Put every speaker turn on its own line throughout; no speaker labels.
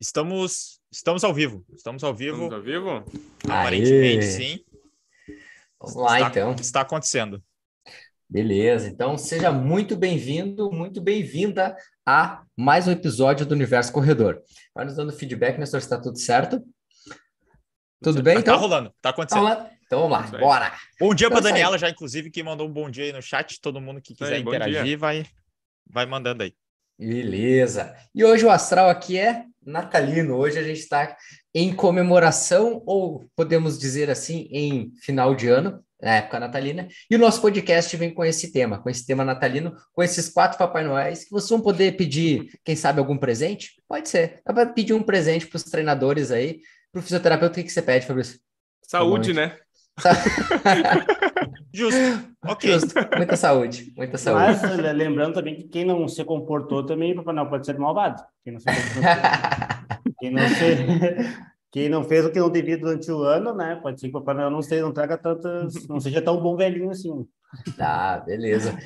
Estamos, estamos ao vivo. Estamos ao vivo.
Estamos ao vivo?
Aparentemente, Aê. sim.
Vamos lá,
está,
então.
Está acontecendo.
Beleza. Então, seja muito bem-vindo, muito bem-vinda a mais um episódio do Universo Corredor. Vai nos dando feedback, Nestor, está tudo certo? Tudo bem,
tá,
então?
Tá rolando, tá acontecendo. Tá
rolando. Então vamos lá, bora!
Bom dia para Daniela, já inclusive, que mandou um bom dia aí no chat. Todo mundo que quiser
aí,
interagir vai, vai mandando aí.
Beleza. E hoje o astral aqui é natalino. Hoje a gente está em comemoração, ou podemos dizer assim, em final de ano, na época natalina. E o nosso podcast vem com esse tema, com esse tema natalino, com esses quatro Papai Noéis, que vocês vão poder pedir, quem sabe, algum presente? Pode ser. Dá para pedir um presente para os treinadores aí. Para o fisioterapeuta, o que, que você pede, Fabrício?
Saúde, né?
Justo. Ok.
Justo. Muita saúde. Muita saúde.
Mas lembrando também que quem não se comportou também, Papai Noel pode ser malvado. Quem não se comportou. quem, não se... quem não fez o que não devia durante o ano, né? Pode ser que o Papai Noel não, seja, não traga tantas. não seja tão bom velhinho assim.
Tá, beleza.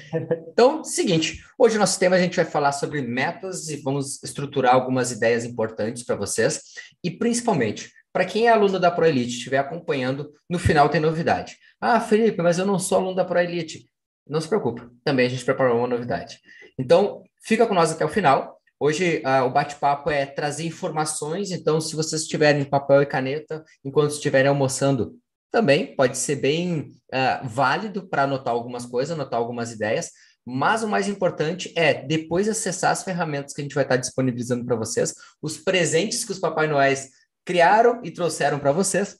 Então, seguinte, hoje o nosso tema a gente vai falar sobre metas e vamos estruturar algumas ideias importantes para vocês e principalmente para quem é aluno da ProElite estiver acompanhando, no final tem novidade. Ah, Felipe, mas eu não sou aluno da ProElite. Não se preocupe, também a gente preparou uma novidade. Então, fica com nós até o final. Hoje uh, o bate-papo é trazer informações, então se vocês tiverem papel e caneta enquanto estiverem almoçando, também pode ser bem uh, válido para anotar algumas coisas, anotar algumas ideias, mas o mais importante é depois acessar as ferramentas que a gente vai estar disponibilizando para vocês, os presentes que os Papai Noéis criaram e trouxeram para vocês,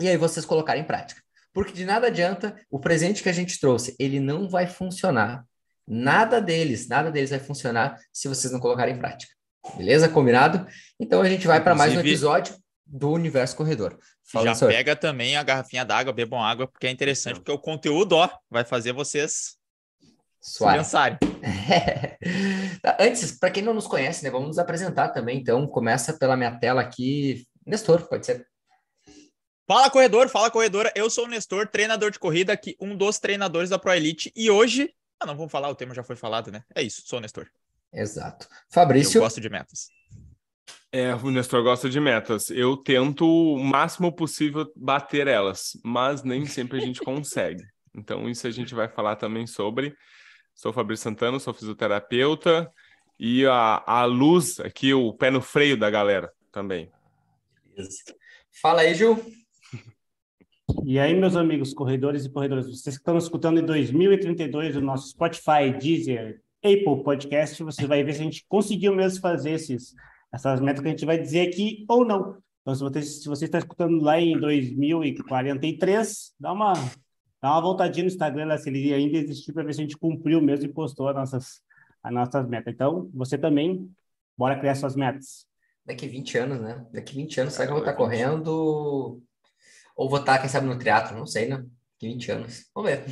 e aí vocês colocarem em prática. Porque de nada adianta o presente que a gente trouxe, ele não vai funcionar. Nada deles, nada deles vai funcionar se vocês não colocarem em prática. Beleza? Combinado? Então a gente vai para mais um episódio do Universo Corredor.
Fala, Já pega também a garrafinha d'água, bebam água, porque é interessante, porque o conteúdo, ó, vai fazer vocês
Suave. Tá, antes, para quem não nos conhece, né, vamos nos apresentar também. Então, começa pela minha tela aqui, Nestor, pode ser.
Fala corredor, fala corredora. Eu sou o Nestor, treinador de corrida aqui, um dos treinadores da Pro Elite. E hoje, ah, não vamos falar, o tema já foi falado, né? É isso, sou o Nestor.
Exato. Fabrício.
Eu gosto de metas.
É, o Nestor gosta de metas. Eu tento o máximo possível bater elas, mas nem sempre a gente consegue. Então, isso a gente vai falar também sobre. Sou Fabrício Santana, sou fisioterapeuta e a, a luz aqui, o pé no freio da galera também.
Fala aí, Gil.
E aí, meus amigos corredores e corredoras, vocês que estão escutando em 2032 o nosso Spotify, Deezer, Apple Podcast, você vai ver se a gente conseguiu mesmo fazer esses, essas metas que a gente vai dizer aqui ou não. Então, se você, se você está escutando lá em 2043, dá uma, dá uma voltadinha no Instagram se ele ainda existir para ver se a gente cumpriu mesmo e postou as nossas, as nossas metas. Então, você também, bora criar suas metas
daqui 20 anos, né? Daqui 20 anos, será que eu vou estar correndo? Ou vou estar, quem sabe, no teatro? Não sei, né? Daqui 20 anos. Vamos ver.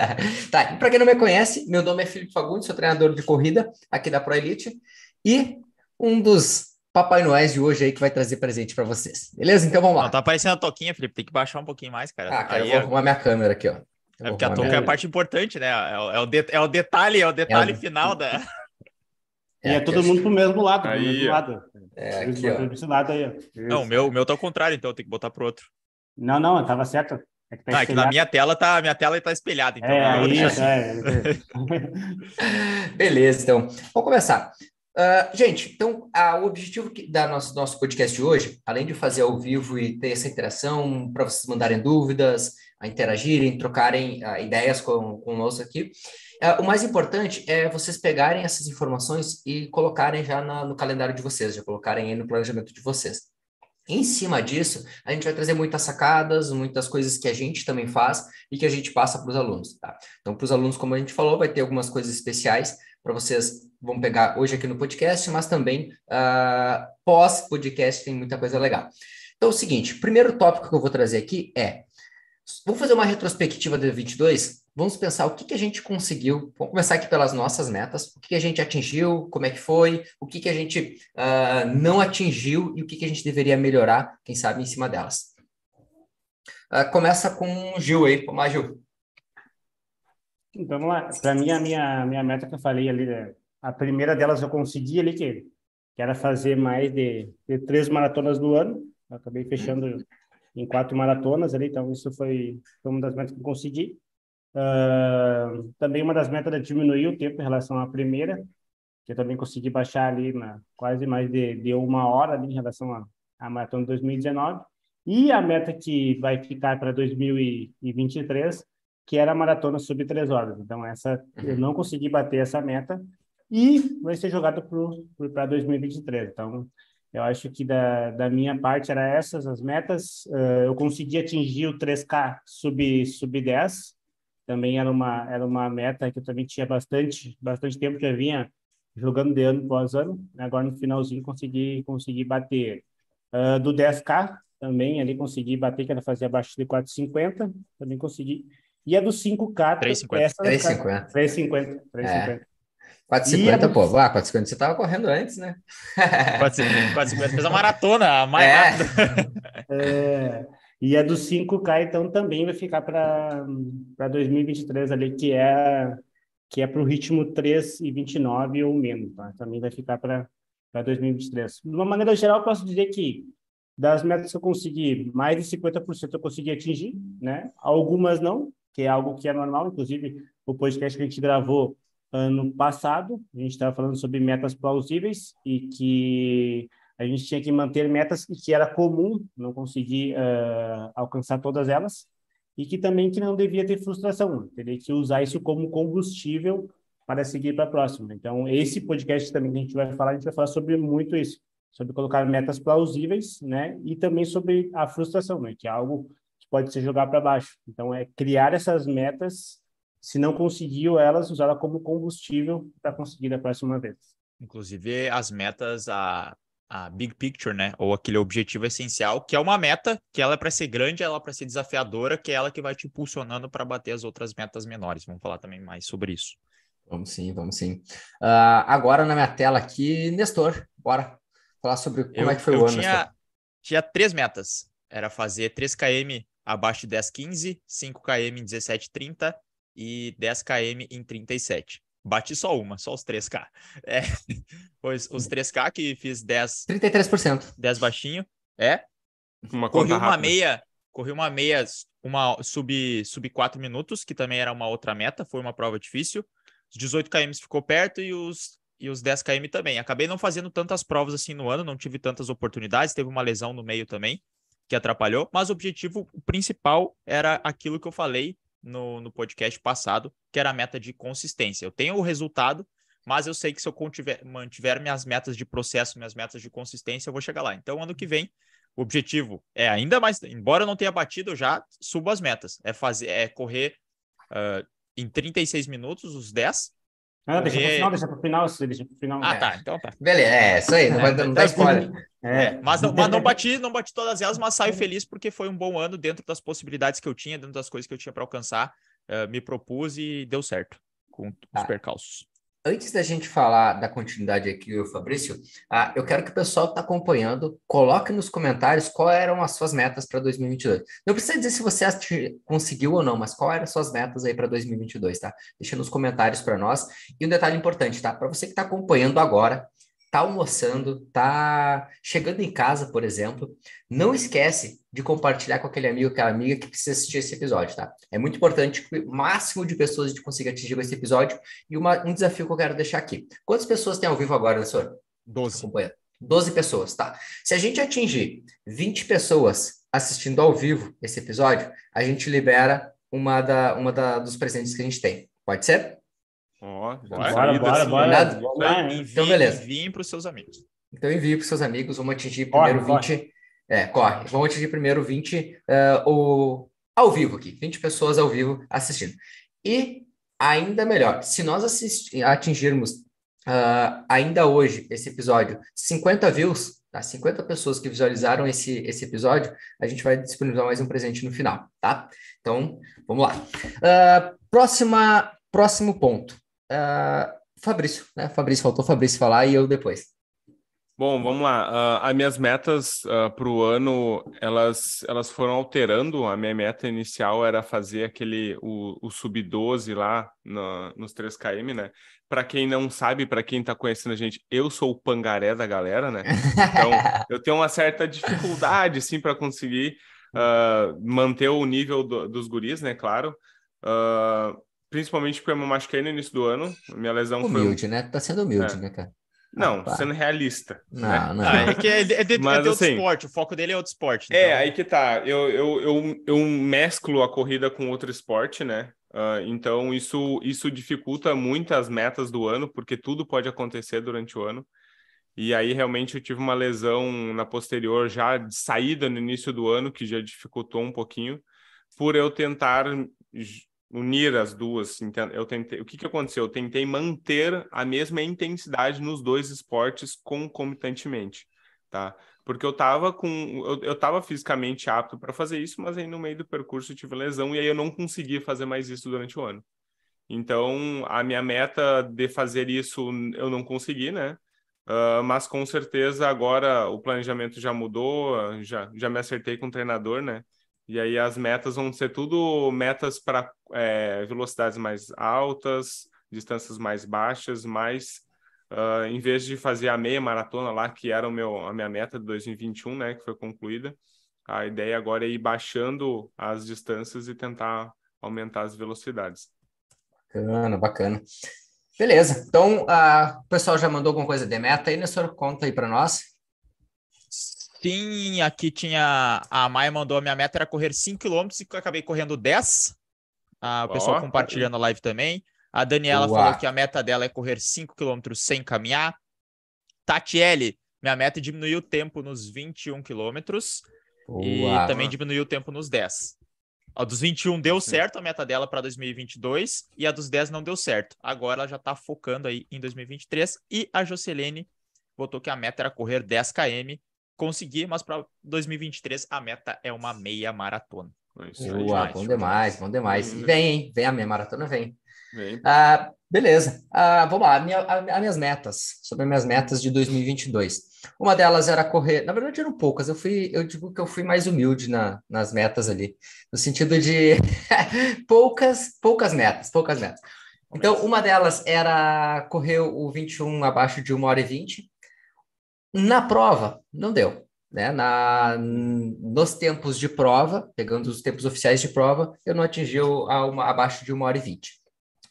tá, e para quem não me conhece, meu nome é Felipe Fagundes, sou treinador de corrida aqui da Pro Elite e um dos Papai Noéis de hoje aí que vai trazer presente para vocês. Beleza? Então vamos lá.
Não, tá aparecendo a toquinha, Felipe. Tem que baixar um pouquinho mais, cara.
Ah, cara, aí eu vou arrumar minha câmera aqui, ó.
Eu é porque a toca é a parte importante, né? É o, é o, de, é o detalhe, é o detalhe é o... final da.
É, e é todo mundo pro mesmo lado,
aí,
pro mesmo lado.
É, aqui, ó.
Esse lado aí.
Não, o meu, o meu tá ao contrário, então eu tenho que botar pro outro.
Não, não, tava certo.
É que, tá ah, é que na minha tela tá, minha tela tá espelhada, então.
É, aí, assim. é,
Beleza, então. Vamos começar. Uh, gente, então a, o objetivo que, da nosso, nosso podcast de hoje, além de fazer ao vivo e ter essa interação para vocês mandarem dúvidas, a interagirem, trocarem uh, ideias com, conosco aqui, o mais importante é vocês pegarem essas informações e colocarem já na, no calendário de vocês, já colocarem aí no planejamento de vocês. Em cima disso, a gente vai trazer muitas sacadas, muitas coisas que a gente também faz e que a gente passa para os alunos. Tá? Então, para os alunos, como a gente falou, vai ter algumas coisas especiais para vocês vão pegar hoje aqui no podcast, mas também uh, pós-podcast tem muita coisa legal. Então, é o seguinte, primeiro tópico que eu vou trazer aqui é, vamos fazer uma retrospectiva de 22 vamos pensar o que, que a gente conseguiu. Vamos começar aqui pelas nossas metas. O que, que a gente atingiu, como é que foi, o que, que a gente uh, não atingiu e o que, que a gente deveria melhorar, quem sabe, em cima delas. Uh, começa com o Gil aí. Vamos lá, Gil.
Então, vamos lá. Para mim, a minha, minha meta que eu falei ali, né? a primeira delas eu consegui ali, que que era fazer mais de, de três maratonas no ano. Eu acabei fechando em quatro maratonas ali, então isso foi, foi uma das metas que eu consegui. Uh, também uma das metas é diminuir o tempo em relação à primeira, que eu também consegui baixar ali na quase mais de, de uma hora ali em relação à, maratona de 2019. E a meta que vai ficar para 2023, que era a maratona sub três horas. Então, essa eu não consegui bater essa meta e vai ser jogada para 2023. Então, eu acho que da, da minha parte era essas as metas. Uh, eu consegui atingir o 3K sub, sub 10. Também era uma, era uma meta que eu também tinha bastante, bastante tempo que eu vinha jogando de ano após ano. Agora, no finalzinho, consegui, consegui bater. Uh, do 10K, também ali consegui bater, que era fazer abaixo de 4,50. Também consegui. E a do 5K...
3,50. 3,50.
3,50. 3,50.
450, pô. Ah, 450 você tava correndo antes, né?
450, 450 fez a maratona, a mais é. rápida.
É. E a do 5K, então, também vai ficar para 2023 ali, que é que é para o ritmo 3 e 29 ou menos, tá? Também vai ficar para 2023. De uma maneira geral, posso dizer que das metas que eu consegui, mais de 50% eu consegui atingir, né? Algumas não, que é algo que é normal, inclusive o podcast que a gente gravou ano passado, a gente estava falando sobre metas plausíveis e que a gente tinha que manter metas que era comum não conseguir uh, alcançar todas elas e que também que não devia ter frustração, teria que usar isso como combustível para seguir para a próxima. Então, esse podcast também que a gente vai falar, a gente vai falar sobre muito isso, sobre colocar metas plausíveis, né? E também sobre a frustração, né? Que é algo que pode ser jogar para baixo. Então, é criar essas metas, se não conseguiu elas, usá-la como combustível para conseguir da próxima vez.
Inclusive, as metas, a, a big picture, né? Ou aquele objetivo essencial, que é uma meta, que ela é para ser grande, ela é para ser desafiadora, que é ela que vai te impulsionando para bater as outras metas menores. Vamos falar também mais sobre isso.
Vamos sim, vamos sim. Uh, agora na minha tela aqui, Nestor, bora falar sobre como
eu,
é que foi
o
ano.
Tinha,
Nestor.
tinha três metas. Era fazer 3 km abaixo de 10,15, 5 km em 17,30 e 10 km em 37. Bati só uma, só os 3K. É, pois os 3K que fiz 10.
33%.
10 baixinho. É.
Uma
corri uma
rápida.
meia, corri uma meia, uma sub, sub 4 minutos, que também era uma outra meta, foi uma prova difícil. Os 18 km ficou perto e os, e os 10 km também. Acabei não fazendo tantas provas assim no ano, não tive tantas oportunidades, teve uma lesão no meio também, que atrapalhou, mas o objetivo principal era aquilo que eu falei no, no podcast passado, que era a meta de consistência. Eu tenho o resultado, mas eu sei que se eu contiver, mantiver minhas metas de processo, minhas metas de consistência, eu vou chegar lá. Então, ano que vem, o objetivo é ainda mais, embora eu não tenha batido, eu já subo as metas. É fazer, é correr uh, em 36 minutos, os 10.
Ah, deixa pro final, deixa pro final, deixa pro final.
Ah,
É.
tá, então tá.
Beleza, é isso aí, não, vai, não dá spoiler.
É, mas, não, mas não bati, não bati todas elas, mas saio feliz porque foi um bom ano dentro das possibilidades que eu tinha, dentro das coisas que eu tinha para alcançar. eh, me propus e deu certo com os
Ah.
percalços.
Antes da gente falar da continuidade aqui, o Fabrício, ah, eu quero que o pessoal que está acompanhando coloque nos comentários quais eram as suas metas para 2022. Não precisa dizer se você conseguiu ou não, mas quais eram as suas metas aí para 2022, tá? Deixa nos comentários para nós. E um detalhe importante, tá? Para você que está acompanhando agora, tá almoçando, tá chegando em casa, por exemplo, não esquece de compartilhar com aquele amigo, aquela amiga que precisa assistir esse episódio, tá? É muito importante que o máximo de pessoas a gente consiga atingir com esse episódio e uma- um desafio que eu quero deixar aqui. Quantas pessoas tem ao vivo agora, senhor?
12.
Acompanhando. 12 pessoas, tá? Se a gente atingir 20 pessoas assistindo ao vivo esse episódio, a gente libera uma, da, uma da, dos presentes que a gente tem. Pode ser?
Ó,
Bora,
bora, bora.
Nada?
Vamos lá, hein?
Enviem,
Então, beleza.
enviem para os seus amigos.
Então envie para os seus amigos, vamos atingir
Corre,
primeiro
corre.
20. É, corre. Vamos atingir primeiro 20 eh, o, ao vivo aqui, 20 pessoas ao vivo assistindo. E ainda melhor, se nós assisti- atingirmos ah, ainda hoje esse episódio 50 views, tá? 50 pessoas que visualizaram esse, esse episódio, a gente vai disponibilizar mais um presente no final, tá? Então, vamos lá. Ah, próxima, próximo ponto. Ah, Fabrício, né? Fabrício, faltou Fabrício falar e eu depois.
Bom, vamos lá. Uh, as minhas metas uh, para o ano, elas, elas foram alterando. A minha meta inicial era fazer aquele, o, o sub-12 lá no, nos 3km, né? Para quem não sabe, para quem está conhecendo a gente, eu sou o pangaré da galera, né? Então, eu tenho uma certa dificuldade, sim, para conseguir uh, manter o nível do, dos guris, né? Claro. Principalmente porque eu me machuquei no início do ano. Minha lesão
humilde,
foi...
Humilde, né? Tá sendo humilde, é. né, cara?
Não, ah, sendo realista.
Não,
né?
não.
Ah, é que é, é, de,
Mas,
é de outro
assim,
esporte, o foco dele é outro esporte.
É,
então-
aí que tá. Eu, eu, eu, eu mesclo a corrida com outro esporte, né? Uh, então, isso, isso dificulta muitas metas do ano, porque tudo pode acontecer durante o ano. E aí, realmente, eu tive uma lesão na posterior já de saída no início do ano, que já dificultou um pouquinho, por eu tentar unir as duas. Eu tentei, o que, que aconteceu? Eu tentei manter a mesma intensidade nos dois esportes concomitantemente, tá? Porque eu estava com, eu, eu tava fisicamente apto para fazer isso, mas aí no meio do percurso eu tive lesão e aí eu não consegui fazer mais isso durante o ano. Então, a minha meta de fazer isso eu não consegui, né? Uh, mas com certeza agora o planejamento já mudou, já, já me acertei com o treinador, né? E aí as metas vão ser tudo metas para é, velocidades mais altas, distâncias mais baixas, mas uh, em vez de fazer a meia maratona lá, que era o meu, a minha meta de 2021, né, que foi concluída, a ideia agora é ir baixando as distâncias e tentar aumentar as velocidades.
Bacana, bacana. Beleza, então uh, o pessoal já mandou alguma coisa de meta aí, Nessor? Conta aí para nós.
Sim, aqui tinha. A Maia mandou a minha meta era correr 5 km e eu acabei correndo 10. Ah, o pessoal
Ó,
compartilhando a live também. A Daniela falou que a meta dela é correr 5 km sem caminhar. Tatiele, minha meta é diminuir o tempo nos 21 km e também diminuir o tempo nos 10. A dos 21 deu
Sim.
certo a meta dela para 2022 e a dos 10 não deu certo. Agora ela já está focando aí em 2023 e a Jocelene botou que a meta era correr 10 km. Consegui, mas para 2023 a meta é uma meia maratona.
É isso.
Boa,
demais,
bom demais, bom demais. E
Uhum.
vem, hein? Vem a minha maratona, vem.
Vem.
Ah, beleza. Ah, vamos lá, minha, a, minhas metas, sobre as minhas metas de 2022. Uma delas era correr, na verdade eram poucas, eu fui, eu digo que eu fui mais humilde na, nas metas ali, no sentido de poucas, poucas metas, poucas metas. Então, uma delas era correr o 21 abaixo de 1 hora e 20. Na prova, não deu. Né? Na, nos tempos de prova, pegando os tempos oficiais de prova, eu não atingi a uma, abaixo de 1 hora e 20.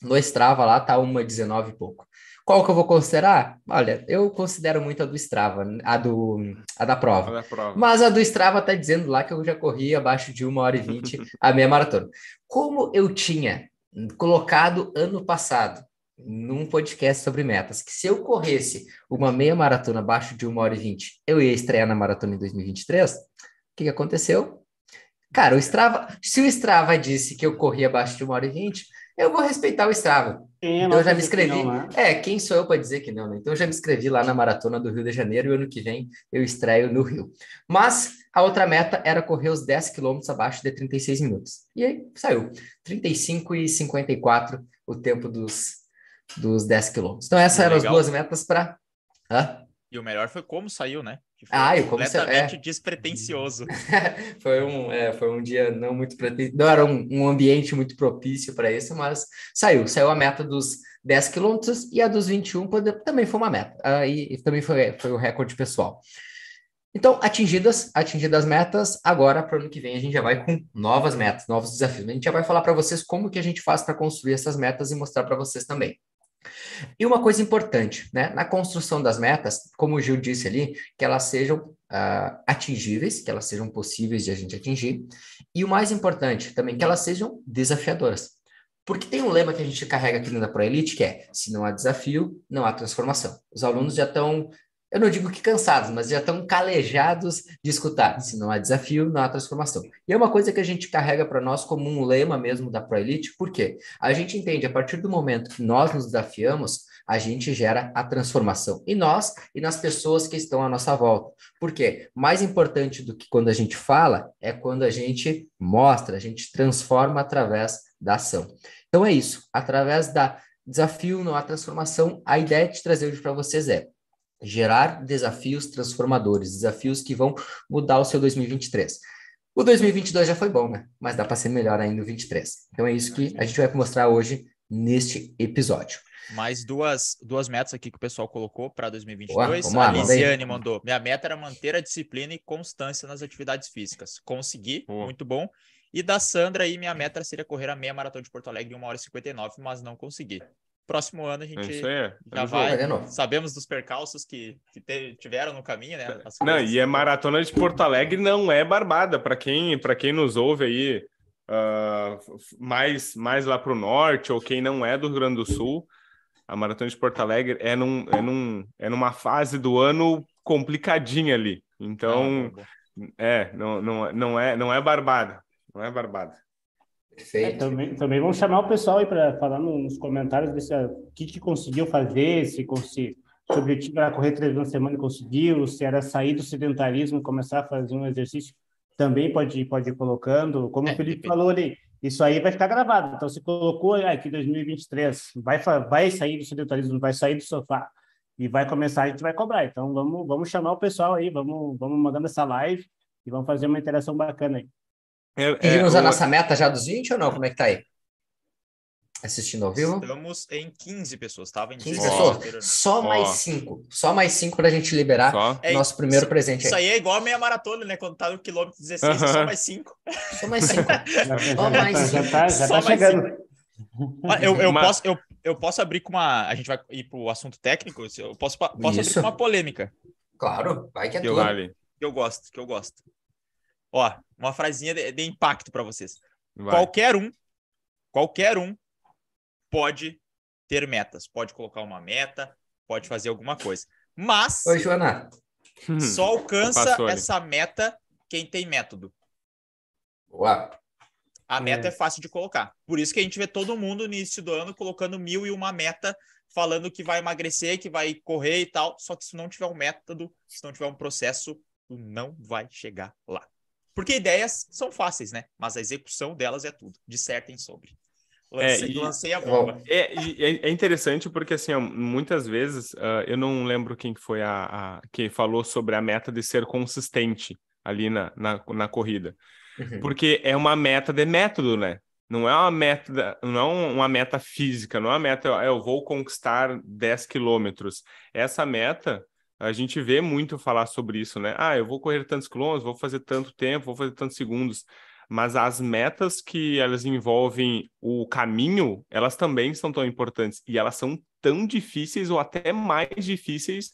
No Strava lá tá uma 19 e pouco. Qual que eu vou considerar? Olha, eu considero muito a do Strava, a, do, a da prova.
A prova.
Mas a do Strava tá dizendo lá que eu já corri abaixo de 1 hora e 20 a meia maratona. Como eu tinha colocado ano passado num podcast sobre metas, que se eu corresse uma meia maratona abaixo de 1 hora e 20, eu ia estrear na maratona em 2023, o que, que aconteceu? Cara, o Strava, se o Strava disse que eu corri abaixo de 1 hora e 20, eu vou respeitar o Strava.
Quem
Então eu já me inscrevi.
né?
É, quem sou eu para dizer que não, né? Então eu já me inscrevi lá na maratona do Rio de Janeiro e ano que vem eu estreio no Rio. Mas a outra meta era correr os 10 quilômetros abaixo de 36 minutos. E aí saiu. 35 e 54 o tempo dos, dos 10 quilômetros. Então essas eram as duas metas para...
E o melhor foi como saiu, né? Que foi
Ah, sa-
completamente
é.
despretensioso.
foi, um, é, foi um dia não muito preten- não era um, um ambiente muito propício para isso, mas saiu, saiu a meta dos 10 quilômetros e a dos 21 pode- também foi uma meta, aí e também foi, foi o recorde pessoal. Então, atingidas, atingidas as metas, agora para o ano que vem a gente já vai com novas metas, novos desafios. A gente já vai falar para vocês como que a gente faz para construir essas metas e mostrar para vocês também. E uma coisa importante, né? Na construção das metas, como o Gil disse ali, que elas sejam ah, atingíveis, que elas sejam possíveis de a gente atingir, e o mais importante também, que elas sejam desafiadoras. Porque tem um lema que a gente carrega aqui da ProElite, que é, se não há desafio, não há transformação. Os alunos já estão, eu não digo que cansados, mas já estão calejados de escutar, se não há desafio, não há transformação. E é uma coisa que a gente carrega para nós como um lema mesmo da ProElite, por quê? A gente entende, a partir do momento que nós nos desafiamos, a gente gera a transformação. E nós e nas pessoas que estão à nossa volta. Por quê? Mais importante do que quando a gente fala é quando a gente mostra, a gente transforma através da ação. Então é isso. Através da desafio, não há transformação, a ideia de trazer hoje para vocês é gerar desafios transformadores, desafios que vão mudar o seu 2023. O 2022 já foi bom, né? Mas dá para ser melhor ainda o 23. Então é isso que a gente vai mostrar hoje neste episódio.
Mais duas, duas metas aqui que o pessoal colocou para 2022.
Boa,
a Lisiane mandou: minha meta era manter a disciplina e constância nas atividades físicas. Consegui, Boa. muito bom. E da Sandra aí, minha meta seria correr a meia maratona de Porto Alegre em 1 hora e 59, mas não consegui. Próximo ano a gente é já vai. Sabemos dos percalços que, que te, tiveram no caminho, né?
As não, e a maratona de Porto Alegre não é barbada. Para quem, quem nos ouve aí uh, mais, mais lá para o norte, ou quem não é do Rio Grande do Sul, a maratona de Porto Alegre é, num, é, num, é numa fase do ano complicadinha ali. Então, ah, é, não, não, não, é, não é barbada. Não é barbada.
Perfeito. É, também, também vamos chamar o pessoal aí para falar nos comentários desse, o que, que conseguiu fazer, se, se, o objetivo era correr três vezes na semana e conseguiu, se era sair do sedentarismo e começar a fazer um exercício, também pode, pode ir colocando. Como é, o Felipe falou ali, isso aí vai ficar gravado. Então, você colocou aqui 2023, vai, vai sair do sedentarismo, vai sair do sofá e vai começar, a gente vai cobrar. Então, vamos, vamos chamar o pessoal aí, vamos, vamos mandando essa live e vamos fazer uma interação bacana aí.
É, é, a nossa meta já dos 20 ou não? Como é que tá aí? Assistindo ao vivo?
Estamos em 15 pessoas, estava em
15 pessoas. Só mais 5. Só mais 5 para a gente liberar só? nosso primeiro
isso,
presente.
Isso aí. é igual a meia maratona, né? Quando tá no quilômetro 16, uh -huh. só mais 5.
Só mais 5. só mais 5.
Já tá, já tá chegando.
Eu, eu, posso, eu, eu posso abrir com uma. A gente vai ir para o assunto técnico. Eu posso, posso abrir com uma polêmica.
Claro, vai que é
tudo. Vale. Que eu gosto, que eu gosto. Ó, uma frasinha de, de impacto para vocês. Vai. Qualquer um, qualquer um pode ter metas, pode colocar uma meta, pode fazer alguma coisa. Mas
Oi, Joana.
só alcança essa meta quem tem método.
Boa.
A meta é. é fácil de colocar. Por isso que a gente vê todo mundo no início do ano colocando mil e uma meta, falando que vai emagrecer, que vai correr e tal. Só que se não tiver um método, se não tiver um processo, tu não vai chegar lá. Porque ideias são fáceis, né? Mas a execução delas é tudo. Dissertem sobre. Lancei, é, e, lancei a bomba.
É, é, é, interessante porque, assim, muitas vezes, uh, eu não lembro quem foi a, a, que falou sobre a meta de ser consistente ali na, na, na corrida. Uhum. Porque é uma meta de método, né? Não é uma meta, não é uma meta física, não é uma meta, eu vou conquistar 10 quilômetros. Essa meta a gente vê muito falar sobre isso, né? Ah, eu vou correr tantos quilômetros, vou fazer tanto tempo, vou fazer tantos segundos. Mas as metas que elas envolvem o caminho, elas também são tão importantes. E elas são tão difíceis ou até mais difíceis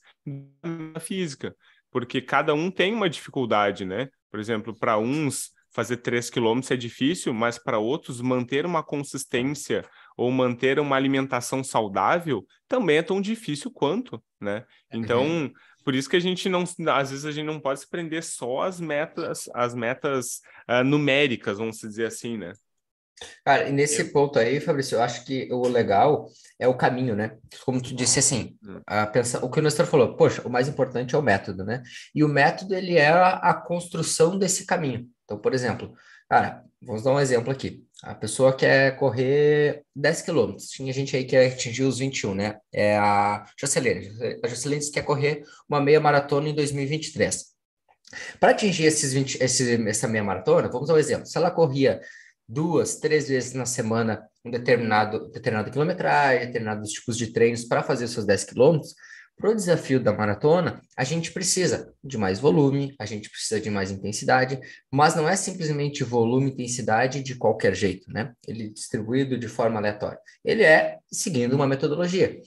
da física. Porque cada um tem uma dificuldade, né? Por exemplo, para uns fazer 3 quilômetros é difícil, mas para outros manter uma consistência ou manter uma alimentação saudável também é tão difícil quanto, né? Então, uhum. por isso que a gente não, às vezes a gente não pode se prender só às metas, às metas uh, numéricas, vamos dizer assim, né?
Cara, e nesse eu... ponto aí, Fabrício, eu acho que o legal é o caminho, né? Como tu disse assim, hum. a pensar, o que o Nestor falou, poxa, o mais importante é o método, né? E o método, ele é a, a construção desse caminho. Então, por exemplo, cara, vamos dar um exemplo aqui. A pessoa quer correr 10 quilômetros. Tinha gente aí que atingiu os 21, né? É a Jocelyn. A Jocelyn quer correr uma meia maratona em 2023. Para atingir esses 20, esse, essa meia maratona, vamos um exemplo. Se ela corria duas, três vezes na semana um determinado, determinada quilometragem, determinados tipos de treinos para fazer seus 10 quilômetros, para o desafio da maratona, a gente precisa de mais volume, a gente precisa de mais intensidade, mas não é simplesmente volume e intensidade de qualquer jeito, né? Ele é distribuído de forma aleatória. Ele é seguindo uma metodologia.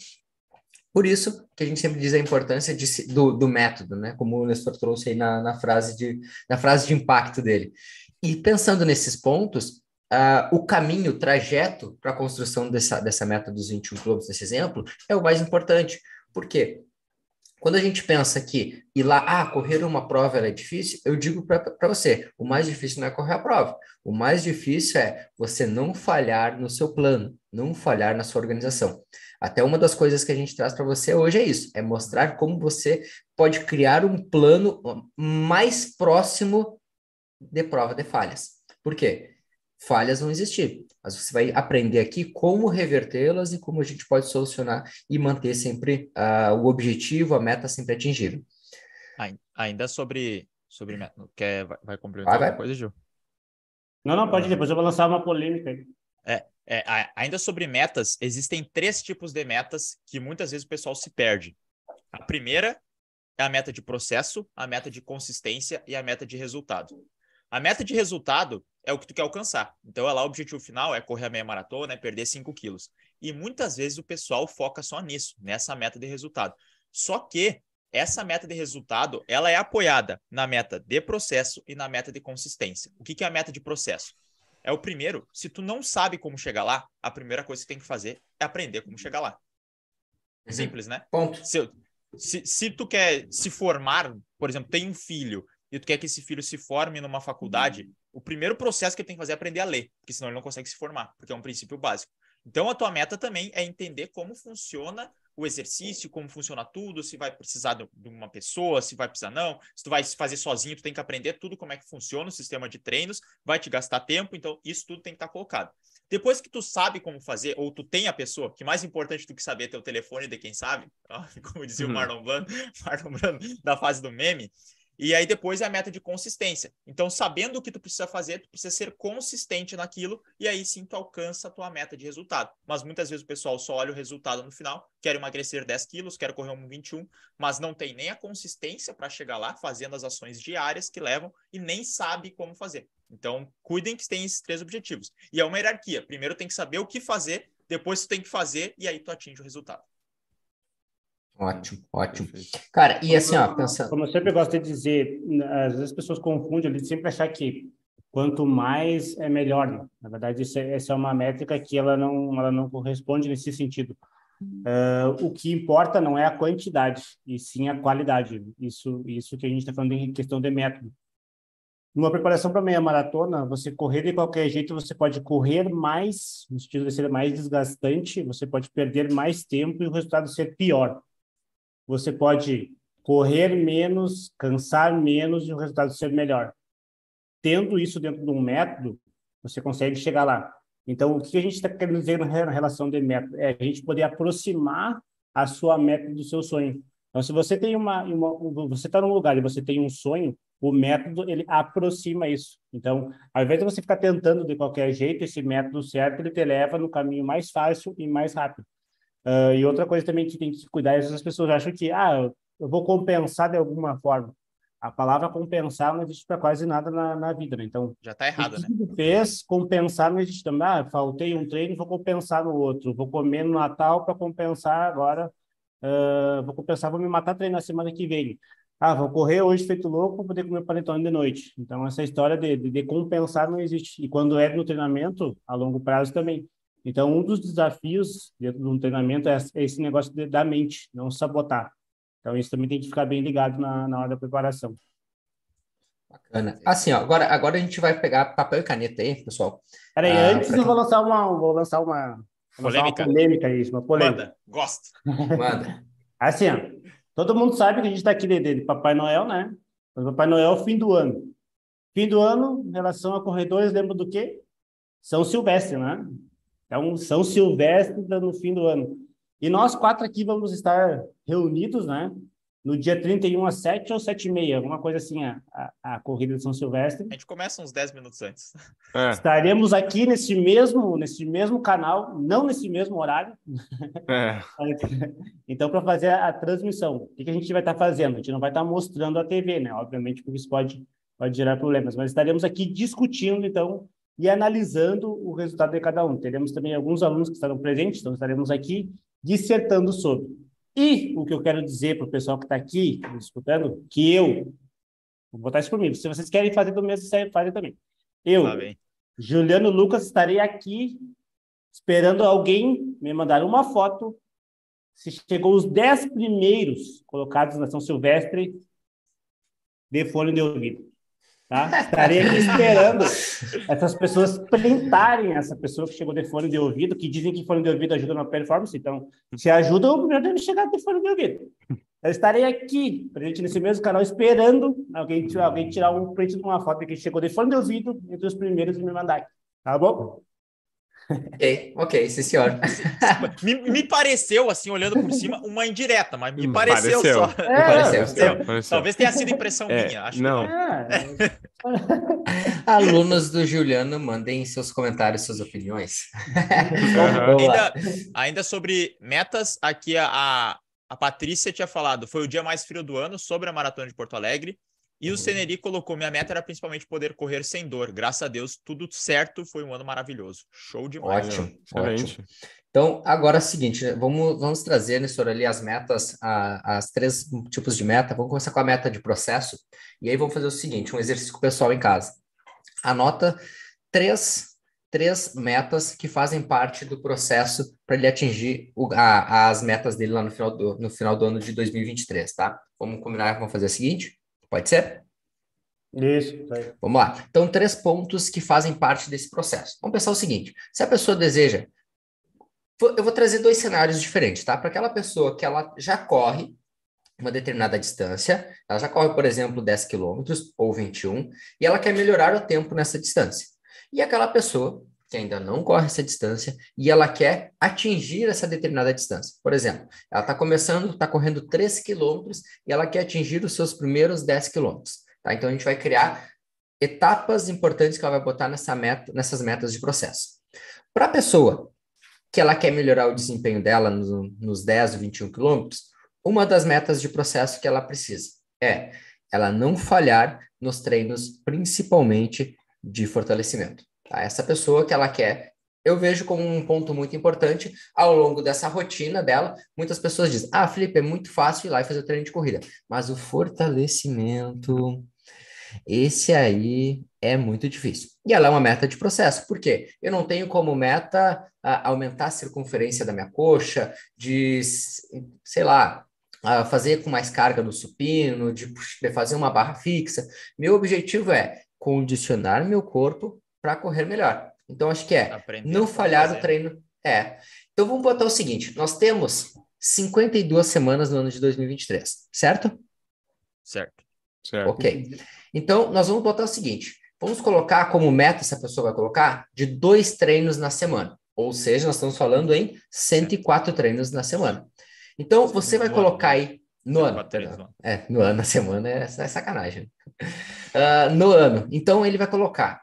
Por isso que a gente sempre diz a importância de, do, do, método, né? Como o Nestor trouxe aí na, na, frase de, na frase de impacto dele. E pensando nesses pontos, uh, o caminho, o trajeto para a construção dessa, dessa meta dos 21 quilômetros, desse exemplo, é o mais importante. Por quê? Quando a gente pensa que ir lá, ah, correr uma prova é difícil, eu digo para você, o mais difícil não é correr a prova. O mais difícil é você não falhar no seu plano, não falhar na sua organização. Até uma das coisas que a gente traz para você hoje é isso, é mostrar como você pode criar um plano mais próximo de prova de falhas. Por quê? Falhas vão existir, mas você vai aprender aqui como revertê-las e como a gente pode solucionar e manter sempre uh, o objetivo, a meta sempre atingível.
Ainda sobre, sobre quer, vai, vai complementar vai, alguma coisa, Gil?
Não, não, pode, depois eu vou lançar uma polêmica aí.
É, é, ainda sobre metas, existem três tipos de metas que muitas vezes o pessoal se perde. A primeira é a meta de processo, a meta de consistência e a meta de resultado. A meta de resultado é o que tu quer alcançar. Então, é lá o objetivo final é correr a meia maratona, é perder 5 quilos. E muitas vezes o pessoal foca só nisso, nessa meta de resultado. Só que essa meta de resultado, ela é apoiada na meta de processo e na meta de consistência. O que, que é a meta de processo? É o primeiro, se tu não sabe como chegar lá, a primeira coisa que tem que fazer é aprender como chegar lá. Uhum. Simples, né?
Ponto.
Se, se, se tu quer se formar, por exemplo, tem um filho e tu quer que esse filho se forme numa faculdade, uhum. o primeiro processo que ele tem que fazer é aprender a ler, porque senão ele não consegue se formar, porque é um princípio básico. Então a tua meta também é entender como funciona o exercício, como funciona tudo, se vai precisar de uma pessoa, se vai precisar não, se tu vai fazer sozinho, tu tem que aprender tudo como é que funciona o sistema de treinos, vai te gastar tempo, então isso tudo tem que estar colocado. Depois que tu sabe como fazer, ou tu tem a pessoa, que mais importante do que saber é ter o telefone de quem sabe, como dizia uhum. o Marlon Brando, Marlon Brando da fase do meme, e aí depois é a meta de consistência. Então, sabendo o que tu precisa fazer, tu precisa ser consistente naquilo e aí sim tu alcança a tua meta de resultado. Mas muitas vezes o pessoal só olha o resultado no final, quer emagrecer 10 quilos, quer correr um 21, mas não tem nem a consistência para chegar lá fazendo as ações diárias que levam e nem sabe como fazer. Então, cuidem que tem esses três objetivos. E é uma hierarquia. Primeiro tem que saber o que fazer, depois tu tem que fazer e aí tu atinge o resultado.
Ótimo, ótimo. Cara, e assim, ó, pensando.
Como eu sempre gosto de dizer, às vezes as pessoas confundem ali, sempre achar que quanto mais é melhor. Né? Na verdade, isso é, essa é uma métrica que ela não, ela não corresponde nesse sentido. Uh, o que importa não é a quantidade, e sim a qualidade. Isso, isso que a gente está falando em questão de método. Numa preparação para meia maratona, você correr de qualquer jeito, você pode correr mais, no sentido de ser mais desgastante, você pode perder mais tempo e o resultado ser pior você pode correr menos, cansar menos e o resultado ser melhor. Tendo isso dentro de um método, você consegue chegar lá. Então, o que a gente está querendo dizer na relação de método? É a gente poder aproximar a sua meta do seu sonho. Então, se você tem uma, uma você está num lugar e você tem um sonho, o método ele aproxima isso. Então, ao invés de você ficar tentando de qualquer jeito, esse método certo ele te leva no caminho mais fácil e mais rápido. Uh, e outra coisa também que tem que cuidar, as pessoas acham que, ah, eu vou compensar de alguma forma. A palavra compensar não existe para quase nada na, na vida, né? Então,
já está errado, né?
fez compensar não existe também. Ah, faltei um treino, vou compensar no outro. Vou comer no Natal para compensar agora. Uh, vou compensar, vou me matar treino na semana que vem. Ah, vou correr hoje feito louco para poder comer panetone de noite. Então, essa história de, de, de compensar não existe. E quando é no treinamento, a longo prazo também. Então, um dos desafios dentro de um treinamento é esse negócio de, da mente, não sabotar. Então, isso também tem que ficar bem ligado na, na hora da preparação.
Bacana. Assim, ó, agora, agora a gente vai pegar papel e caneta aí, pessoal.
Peraí, ah, antes eu vou lançar uma, vou lançar uma, vou polêmica. uma polêmica aí, uma polêmica.
Manda, gosto.
Manda.
Assim, ó, todo mundo sabe que a gente está aqui de, de, Papai Noel, né? Papai Noel é o fim do ano. Fim do ano, em relação a corredores, lembra do quê? São Silvestre, né? Então, São Silvestre no fim do ano. E nós quatro aqui vamos estar reunidos, né? No dia 31 às 7 ou 7 e meia, alguma coisa assim, a, a, a, corrida de São Silvestre.
A gente começa uns 10 minutos antes.
É. Estaremos aqui nesse mesmo, nesse mesmo canal, não nesse mesmo horário. É. então, para fazer a, a, transmissão, o que, que a gente vai estar fazendo? A gente não vai estar mostrando a TV, né? Obviamente, porque isso pode, pode gerar problemas, mas estaremos aqui discutindo, então, e analisando o resultado de cada um. Teremos também alguns alunos que estarão presentes, então estaremos aqui dissertando sobre. E o que eu quero dizer para o pessoal que está aqui me escutando, que eu, vou botar isso por mim, se vocês querem fazer do mesmo, fazem também. Eu, tá Juliano Lucas, estarei aqui esperando alguém me mandar uma foto se chegou os dez primeiros colocados na São Silvestre de fone de ouvido. Tá? Estarei aqui esperando essas pessoas printarem essa pessoa que chegou de fone de ouvido, que dizem que fone de ouvido ajuda na performance, então, se ajuda, o primeiro deve chegar de fone de ouvido. Eu estarei aqui, presente nesse mesmo canal, esperando alguém, alguém tirar um print de uma foto que chegou de fone de ouvido entre os primeiros e me mandar aqui. Tá bom?
Ok, ok, sim, senhor.
me, me, pareceu, assim, olhando por cima, uma indireta, mas me
pareceu,
pareceu só.
É, pareceu.
pareceu. Talvez tenha sido impressão
é,
minha, acho
não.
não.
É.
Alunos do Juliano, mandem seus comentários, suas opiniões.
Uhum.
ainda, ainda sobre metas, aqui a, a Patrícia tinha falado, foi o dia mais frio do ano sobre a Maratona de Porto Alegre. E o Ceneri colocou: minha meta era principalmente poder correr sem dor. Graças a Deus, tudo certo. Foi um ano maravilhoso. Show demais.
Ótimo, ótimo. Então, agora é o seguinte: né? vamos, vamos trazer, Nestor, ali as metas, a, as três tipos de meta. Vamos começar com a meta de processo. E aí vamos fazer o seguinte: um exercício com o pessoal em casa. Anota três, três metas que fazem parte do processo para ele atingir o, a, as metas dele lá no final, do, no final do ano de 2023, tá? Vamos combinar, vamos fazer o seguinte? Pode ser?
Isso.
Vamos lá. Então, três pontos que fazem parte desse processo. Vamos pensar o seguinte: se a pessoa deseja. Eu vou trazer dois cenários diferentes, tá? Para aquela pessoa que ela já corre uma determinada distância, ela já corre, por exemplo, 10 quilômetros ou 21, e ela quer melhorar o tempo nessa distância. E aquela pessoa que ainda não corre essa distância e ela quer atingir essa determinada distância. Por exemplo, ela está começando, está correndo 3 quilômetros e ela quer atingir os seus primeiros 10 quilômetros. Tá? Então, a gente vai criar etapas importantes que ela vai botar nessa meta, nessas metas de processo. Para a pessoa que ela quer melhorar o desempenho dela no, nos 10 ou 21 quilômetros, uma das metas de processo que ela precisa é ela não falhar nos treinos, principalmente de fortalecimento. Tá? Essa pessoa que ela quer, eu vejo como um ponto muito importante ao longo dessa rotina dela. Muitas pessoas dizem: Ah, Felipe, é muito fácil ir lá e fazer o treino de corrida, mas o fortalecimento, esse aí é muito difícil. E ela é uma meta de processo, por quê? Eu não tenho como meta aumentar a circunferência da minha coxa, de, sei lá, fazer com mais carga no supino, de fazer uma barra fixa. Meu objetivo é condicionar meu corpo para correr melhor. Então, acho que é Aprender não falhar o treino. É. Então, vamos botar o seguinte: nós temos 52 semanas no ano de 2023, certo?
Certo.
certo.
Ok. Então, nós vamos botar o seguinte: vamos colocar como meta, essa pessoa vai colocar, de dois treinos na semana. Ou seja, nós estamos falando em 104 treinos na semana. Então, você vai colocar aí no ano. É, no ano, na semana é, é sacanagem. Uh, no ano. Então, ele vai colocar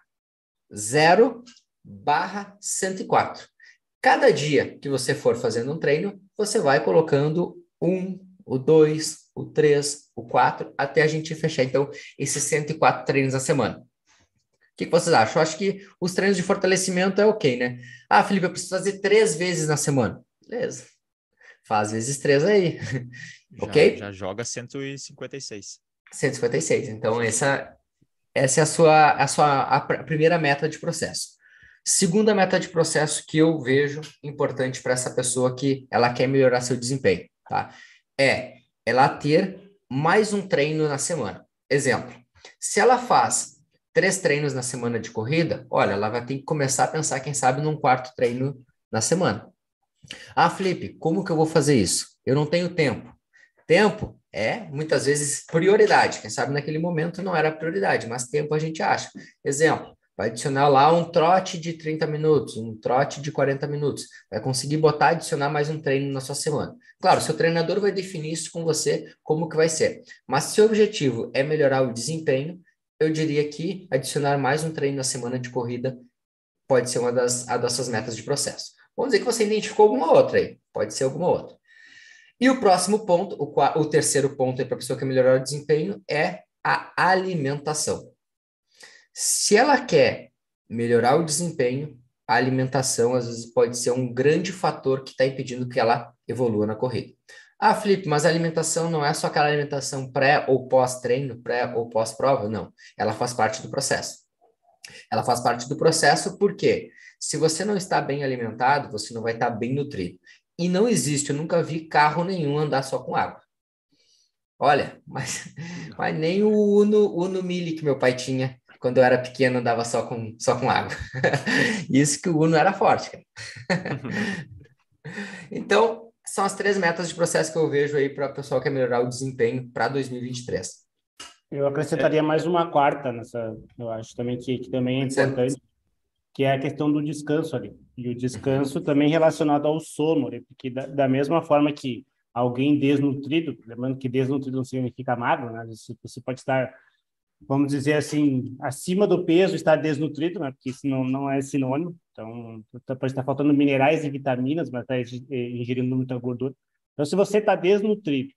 0 barra 104. Cada dia que você for fazendo um treino, você vai colocando um, o 2, o 3, o 4, até a gente fechar, então, esses 104 treinos a semana. O que, que vocês acham? Eu acho que os treinos de fortalecimento é ok, né? Ah, Felipe, eu preciso fazer três vezes na semana. Beleza. Faz vezes três aí.
Já,
ok?
Já joga 156.
156. Então, essa essa é a sua, a sua a primeira meta de processo. Segunda meta de processo que eu vejo importante para essa pessoa que ela quer melhorar seu desempenho, tá? É ela ter mais um treino na semana. Exemplo, se ela faz três treinos na semana de corrida, olha, ela vai ter que começar a pensar, quem sabe, num quarto treino na semana. Ah, Felipe, como que eu vou fazer isso? Eu não tenho tempo. Tempo é muitas vezes prioridade. Quem sabe naquele momento não era prioridade, mas tempo a gente acha. Exemplo, vai adicionar lá um trote de 30 minutos, um trote de 40 minutos. Vai conseguir botar, adicionar mais um treino na sua semana. Claro, seu treinador vai definir isso com você, como que vai ser. Mas se o objetivo é melhorar o desempenho, eu diria que adicionar mais um treino na semana de corrida pode ser uma das, das suas metas de processo. Vamos dizer que você identificou alguma outra aí. Pode ser alguma outra. E o próximo ponto, o, o terceiro ponto para a pessoa que quer melhorar o desempenho é a alimentação. Se ela quer melhorar o desempenho, a alimentação às vezes pode ser um grande fator que está impedindo que ela evolua na corrida. Ah, Felipe, mas a alimentação não é só aquela alimentação pré ou pós-treino, pré ou pós-prova? Não. Ela faz parte do processo. Ela faz parte do processo porque se você não está bem alimentado, você não vai estar bem nutrido. E não existe, eu nunca vi carro nenhum andar só com água. Olha, mas, mas nem o Uno, Uno Mille que meu pai tinha quando eu era pequeno andava só com, só com água. Isso que o Uno era forte. então, são as três metas de processo que eu vejo aí para o pessoal que quer melhorar o desempenho para 2023.
Eu acrescentaria mais uma quarta nessa, eu acho também que, que também é importante. que é a questão do descanso ali. E o descanso também relacionado ao sono, né? porque da, da, mesma forma que alguém desnutrido, lembrando que desnutrido não significa magro, né? Você pode estar, vamos dizer assim, acima do peso, estar desnutrido, né? Porque isso não, não é sinônimo. Então, pode estar faltando minerais e vitaminas, mas está ingerindo muita gordura. Então, se você está desnutrido,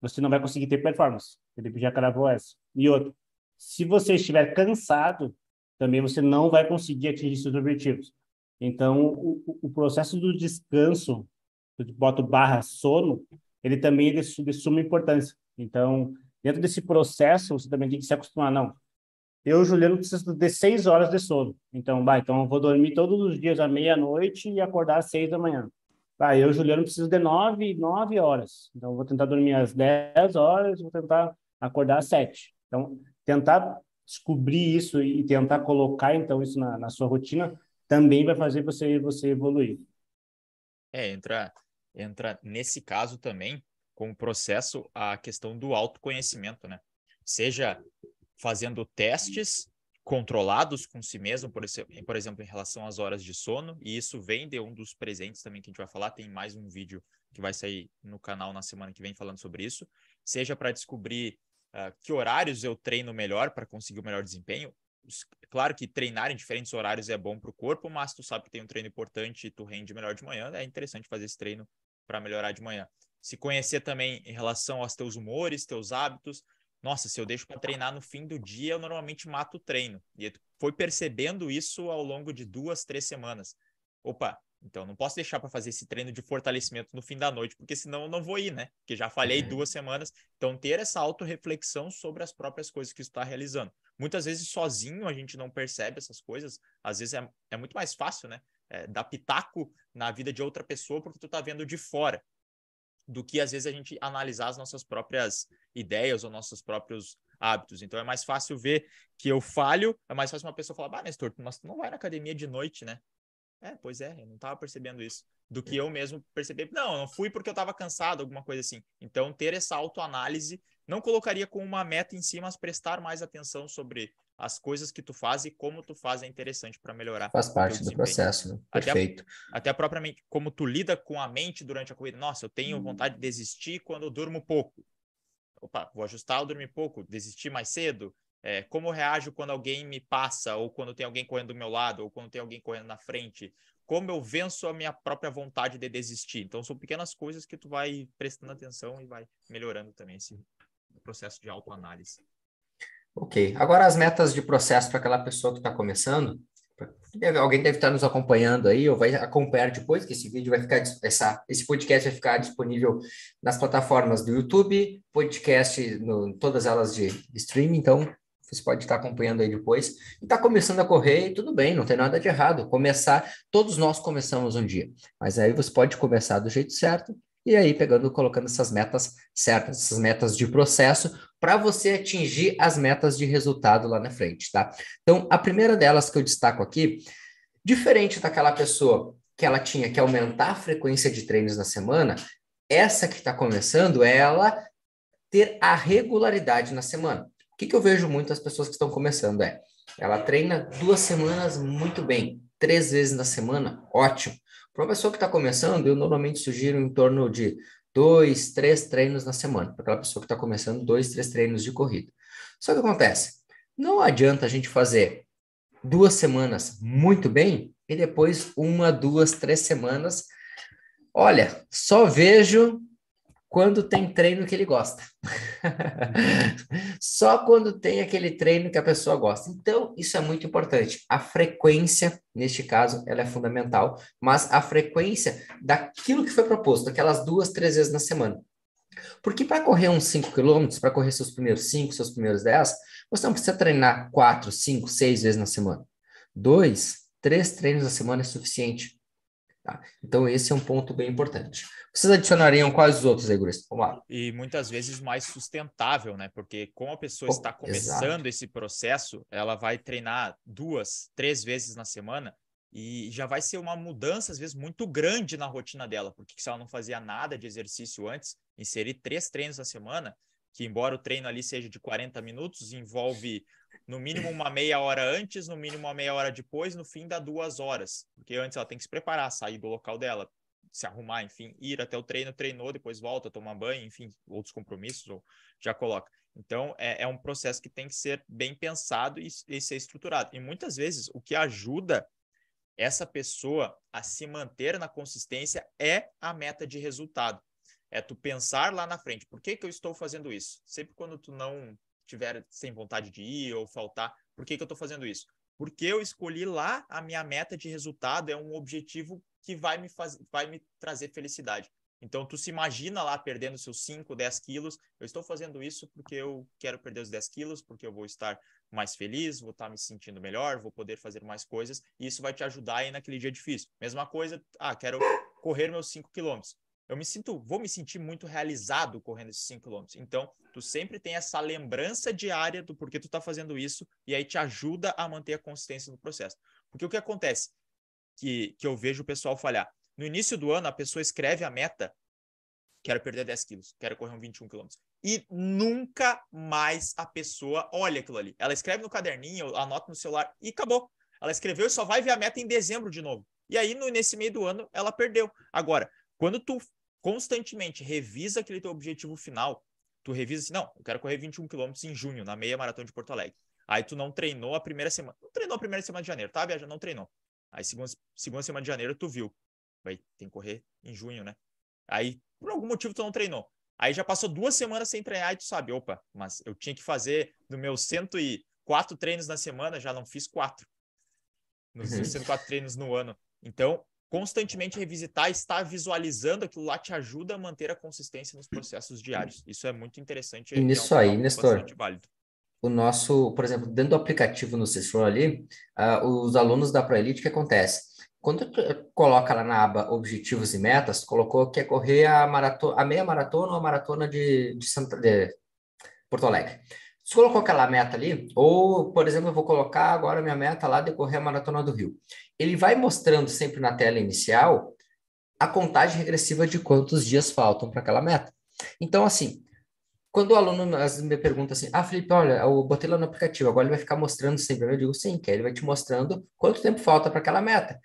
você não vai conseguir ter performance. Ele já cravou essa. E outra, se você estiver cansado, também você não vai conseguir atingir seus objetivos. Então, o, o processo do descanso, eu boto barra sono, ele também é de, de suma importância. Então, dentro desse processo, você também tem que se acostumar, não. Eu, Juliano, preciso de seis horas de sono. Então, vai, então eu vou dormir todos os dias à meia-noite e acordar às seis da manhã. Vai, eu, Juliano, preciso de nove, nove horas. Então, eu vou tentar dormir às dez horas, vou tentar acordar às sete. Então, tentar descobrir isso e tentar colocar então isso na, na sua rotina também vai fazer você você evoluir.
É, entra entra nesse caso também como processo a questão do autoconhecimento, né? Seja fazendo testes controlados com si mesmo, por, esse, por exemplo, em relação às horas de sono, e isso vem de um dos presentes também que a gente vai falar, tem mais um vídeo que vai sair no canal na semana que vem falando sobre isso, seja para descobrir uh, que horários eu treino melhor para conseguir o melhor desempenho. Claro que treinar em diferentes horários é bom para o corpo, mas tu sabe que tem um treino importante e tu rende melhor de manhã, é interessante fazer esse treino para melhorar de manhã. Se conhecer também em relação aos teus humores, teus hábitos. Nossa, se eu deixo para treinar no fim do dia, eu normalmente mato o treino. E foi percebendo isso ao longo de duas, três semanas. Opa, então, não posso deixar para fazer esse treino de fortalecimento no fim da noite, porque senão eu não vou ir, né? Porque já falhei uhum. duas semanas. Então, ter essa autorreflexão sobre as próprias coisas que está realizando. Muitas vezes, sozinho, a gente não percebe essas coisas. Às vezes, é, é muito mais fácil, né? É, dar pitaco na vida de outra pessoa porque tu tá vendo de fora. Do que, às vezes, a gente analisar as nossas próprias ideias ou nossos próprios hábitos. Então, é mais fácil ver que eu falho. É mais fácil uma pessoa falar, ah, Nestor, mas tu não vai na academia de noite, né? É, pois é, eu não estava percebendo isso. Do que eu mesmo perceber, não, eu não fui porque eu estava cansado, alguma coisa assim. Então, ter essa autoanálise, não colocaria como uma meta em si, mas prestar mais atenção sobre as coisas que tu faz e como tu faz é interessante para melhorar.
Faz parte do processo, né? Perfeito.
Até, a, até a como tu lida com a mente durante a corrida. Nossa, eu tenho vontade de desistir quando eu durmo pouco. Opa, vou ajustar o dormir pouco, desistir mais cedo. É, como eu reajo quando alguém me passa, ou quando tem alguém correndo do meu lado, ou quando tem alguém correndo na frente? Como eu venço a minha própria vontade de desistir? Então, são pequenas coisas que tu vai prestando atenção e vai melhorando também esse processo de autoanálise.
Ok. Agora, as metas de processo para aquela pessoa que está começando. Alguém deve estar nos acompanhando aí, ou vai acompanhar depois, que esse vídeo vai ficar, essa, esse podcast vai ficar disponível nas plataformas do YouTube, podcast, no, todas elas de streaming, então você pode estar acompanhando aí depois. E está começando a correr, e tudo bem, não tem nada de errado. Começar, todos nós começamos um dia. Mas aí você pode começar do jeito certo, e aí pegando, colocando essas metas certas, essas metas de processo, para você atingir as metas de resultado lá na frente, tá? Então, a primeira delas que eu destaco aqui, diferente daquela pessoa que ela tinha que aumentar a frequência de treinos na semana, essa que está começando é ela ter a regularidade na semana. O que, que eu vejo muito as pessoas que estão começando é, ela treina duas semanas muito bem, três vezes na semana, ótimo. Para uma pessoa que está começando, eu normalmente sugiro em torno de dois, três treinos na semana. Para aquela pessoa que está começando, dois, três treinos de corrida. Só que acontece, não adianta a gente fazer duas semanas muito bem e depois uma, duas, três semanas. Olha, só vejo quando tem treino que ele gosta. Só quando tem aquele treino que a pessoa gosta. Então, isso é muito importante. A frequência, neste caso, ela é fundamental, mas a frequência daquilo que foi proposto, aquelas duas, três vezes na semana. Porque para correr uns 5 quilômetros, para correr seus primeiros 5, seus primeiros 10, você não precisa treinar 4, 5, 6 vezes na semana. Dois, três treinos na semana é suficiente. Tá? Então, esse é um ponto bem importante. Vocês adicionariam quais os outros aí, Vamos lá.
E muitas vezes mais sustentável, né? Porque como a pessoa está começando exato. esse processo, ela vai treinar duas, três vezes na semana e já vai ser uma mudança, às vezes, muito grande na rotina dela. Porque se ela não fazia nada de exercício antes, inserir três treinos na semana, que embora o treino ali seja de 40 minutos, envolve no mínimo uma meia hora antes, no mínimo uma meia hora depois, no fim dá duas horas. Porque antes ela tem que se preparar, sair do local dela, se arrumar, enfim, ir até o treino, treinou, depois volta, tomar banho, enfim, outros compromissos, ou já coloca. Então, é, é um processo que tem que ser bem pensado e, e ser estruturado. E muitas vezes, o que ajuda essa pessoa a se manter na consistência é a meta de resultado. É tu pensar lá na frente, por que, que eu estou fazendo isso? Sempre quando tu não tiver sem vontade de ir ou faltar, por que, que eu estou fazendo isso? Porque eu escolhi lá a minha meta de resultado, é um objetivo que vai me, faz... vai me trazer felicidade. Então, tu se imagina lá perdendo seus 5, 10 quilos. Eu estou fazendo isso porque eu quero perder os 10 quilos, porque eu vou estar mais feliz, vou estar me sentindo melhor, vou poder fazer mais coisas. E isso vai te ajudar aí naquele dia difícil. Mesma coisa, ah, quero correr meus 5 quilômetros. Eu me sinto, vou me sentir muito realizado correndo esses 5 quilômetros. Então, tu sempre tem essa lembrança diária do porquê tu está fazendo isso e aí te ajuda a manter a consistência no processo. Porque o que acontece? Que, que eu vejo o pessoal falhar no início do ano, a pessoa escreve a meta: quero perder 10 quilos, quero correr um 21 quilômetros. E nunca mais a pessoa olha aquilo ali. Ela escreve no caderninho, anota no celular e acabou. Ela escreveu e só vai ver a meta em dezembro de novo. E aí, no, nesse meio do ano, ela perdeu. Agora, quando tu constantemente revisa aquele teu objetivo final, tu revisa assim, não, eu quero correr 21 quilômetros em junho, na meia maratona de Porto Alegre. Aí tu não treinou a primeira semana. Não treinou a primeira semana de janeiro, tá, Viaja? Não treinou. Aí, segunda, segunda semana de janeiro, tu viu vai tem que correr em junho, né? Aí, por algum motivo, tu não treinou. Aí já passou duas semanas sem treinar e tu sabe, opa, mas eu tinha que fazer no meu 104 treinos na semana, já não fiz quatro. Nos uhum. 104 treinos no ano. Então, constantemente revisitar, estar visualizando aquilo lá te ajuda a manter a consistência nos processos diários. Isso é muito interessante.
E nisso é um aí, Nestor, válido o nosso, por exemplo, dentro do aplicativo no Cicero ali, uh, os alunos da ProElite, o que acontece? Quando tu coloca lá na aba objetivos e metas, colocou que é correr a, maratona, a meia maratona ou a maratona de, de, Santa, de Porto Alegre. Se colocou aquela meta ali, ou, por exemplo, eu vou colocar agora minha meta lá de correr a maratona do Rio. Ele vai mostrando sempre na tela inicial a contagem regressiva de quantos dias faltam para aquela meta. Então, assim, quando o aluno me pergunta assim, ah, Felipe, olha, eu botei lá no aplicativo, agora ele vai ficar mostrando sempre. Eu digo, sim, que ele vai te mostrando quanto tempo falta para aquela meta.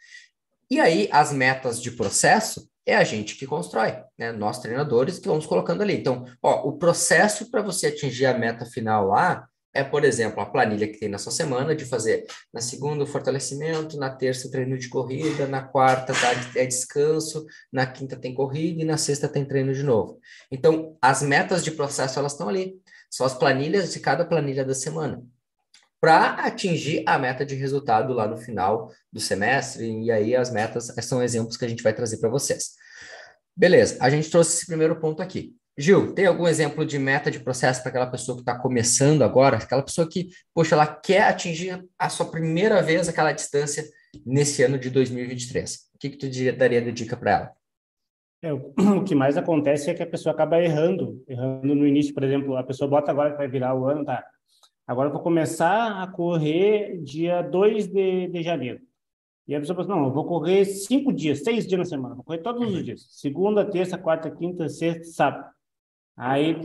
E aí, as metas de processo é a gente que constrói, né? Nós treinadores que vamos colocando ali. Então, ó, o processo para você atingir a meta final lá é, por exemplo, a planilha que tem na sua semana de fazer na segunda o fortalecimento, na terça o treino de corrida, na quarta tá, é descanso, na quinta tem corrida e na sexta tem treino de novo. Então, as metas de processo elas estão ali. São as planilhas de cada planilha da semana para atingir a meta de resultado lá no final do semestre. E aí as metas são exemplos que a gente vai trazer para vocês. Beleza, a gente trouxe esse primeiro ponto aqui. Gil, tem algum exemplo de meta de processo para aquela pessoa que está começando agora? Aquela pessoa que, poxa, ela quer atingir a sua primeira vez aquela distância nesse ano de 2023. O que, que tu daria de dica para ela?
É, o que mais acontece é que a pessoa acaba errando. Errando no início, por exemplo, a pessoa bota agora que vai virar o ano, tá? Agora eu vou começar a correr dia 2 de, de janeiro. E a pessoa fala, não, eu vou correr cinco dias, seis dias na semana, vou correr todos os uhum. dias. Segunda, terça, quarta, quinta, sexta, sábado. Aí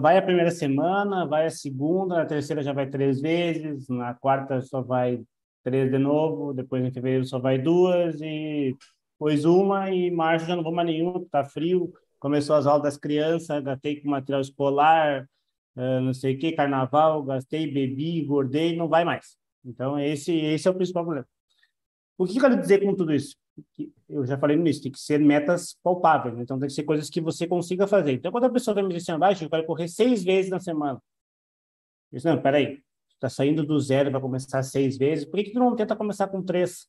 vai a primeira semana, vai a segunda, na terceira já vai três vezes, na quarta só vai três de novo, depois em fevereiro só vai duas, e depois uma, e em março já não vou mais nenhum, tá frio, começou as aulas das crianças, gastei com material escolar, uh, não sei o que, carnaval, gastei, bebi, engordei, não vai mais. Então, esse, esse é o principal problema. O que eu quero dizer com tudo isso? Eu já falei início, tem que ser metas palpáveis, então tem que ser coisas que você consiga fazer. Então, quando a pessoa vem me dizer assim, eu quero correr seis vezes na semana. Eu disse, não, peraí, está saindo do zero, vai começar seis vezes, por que, que tu não tenta começar com três?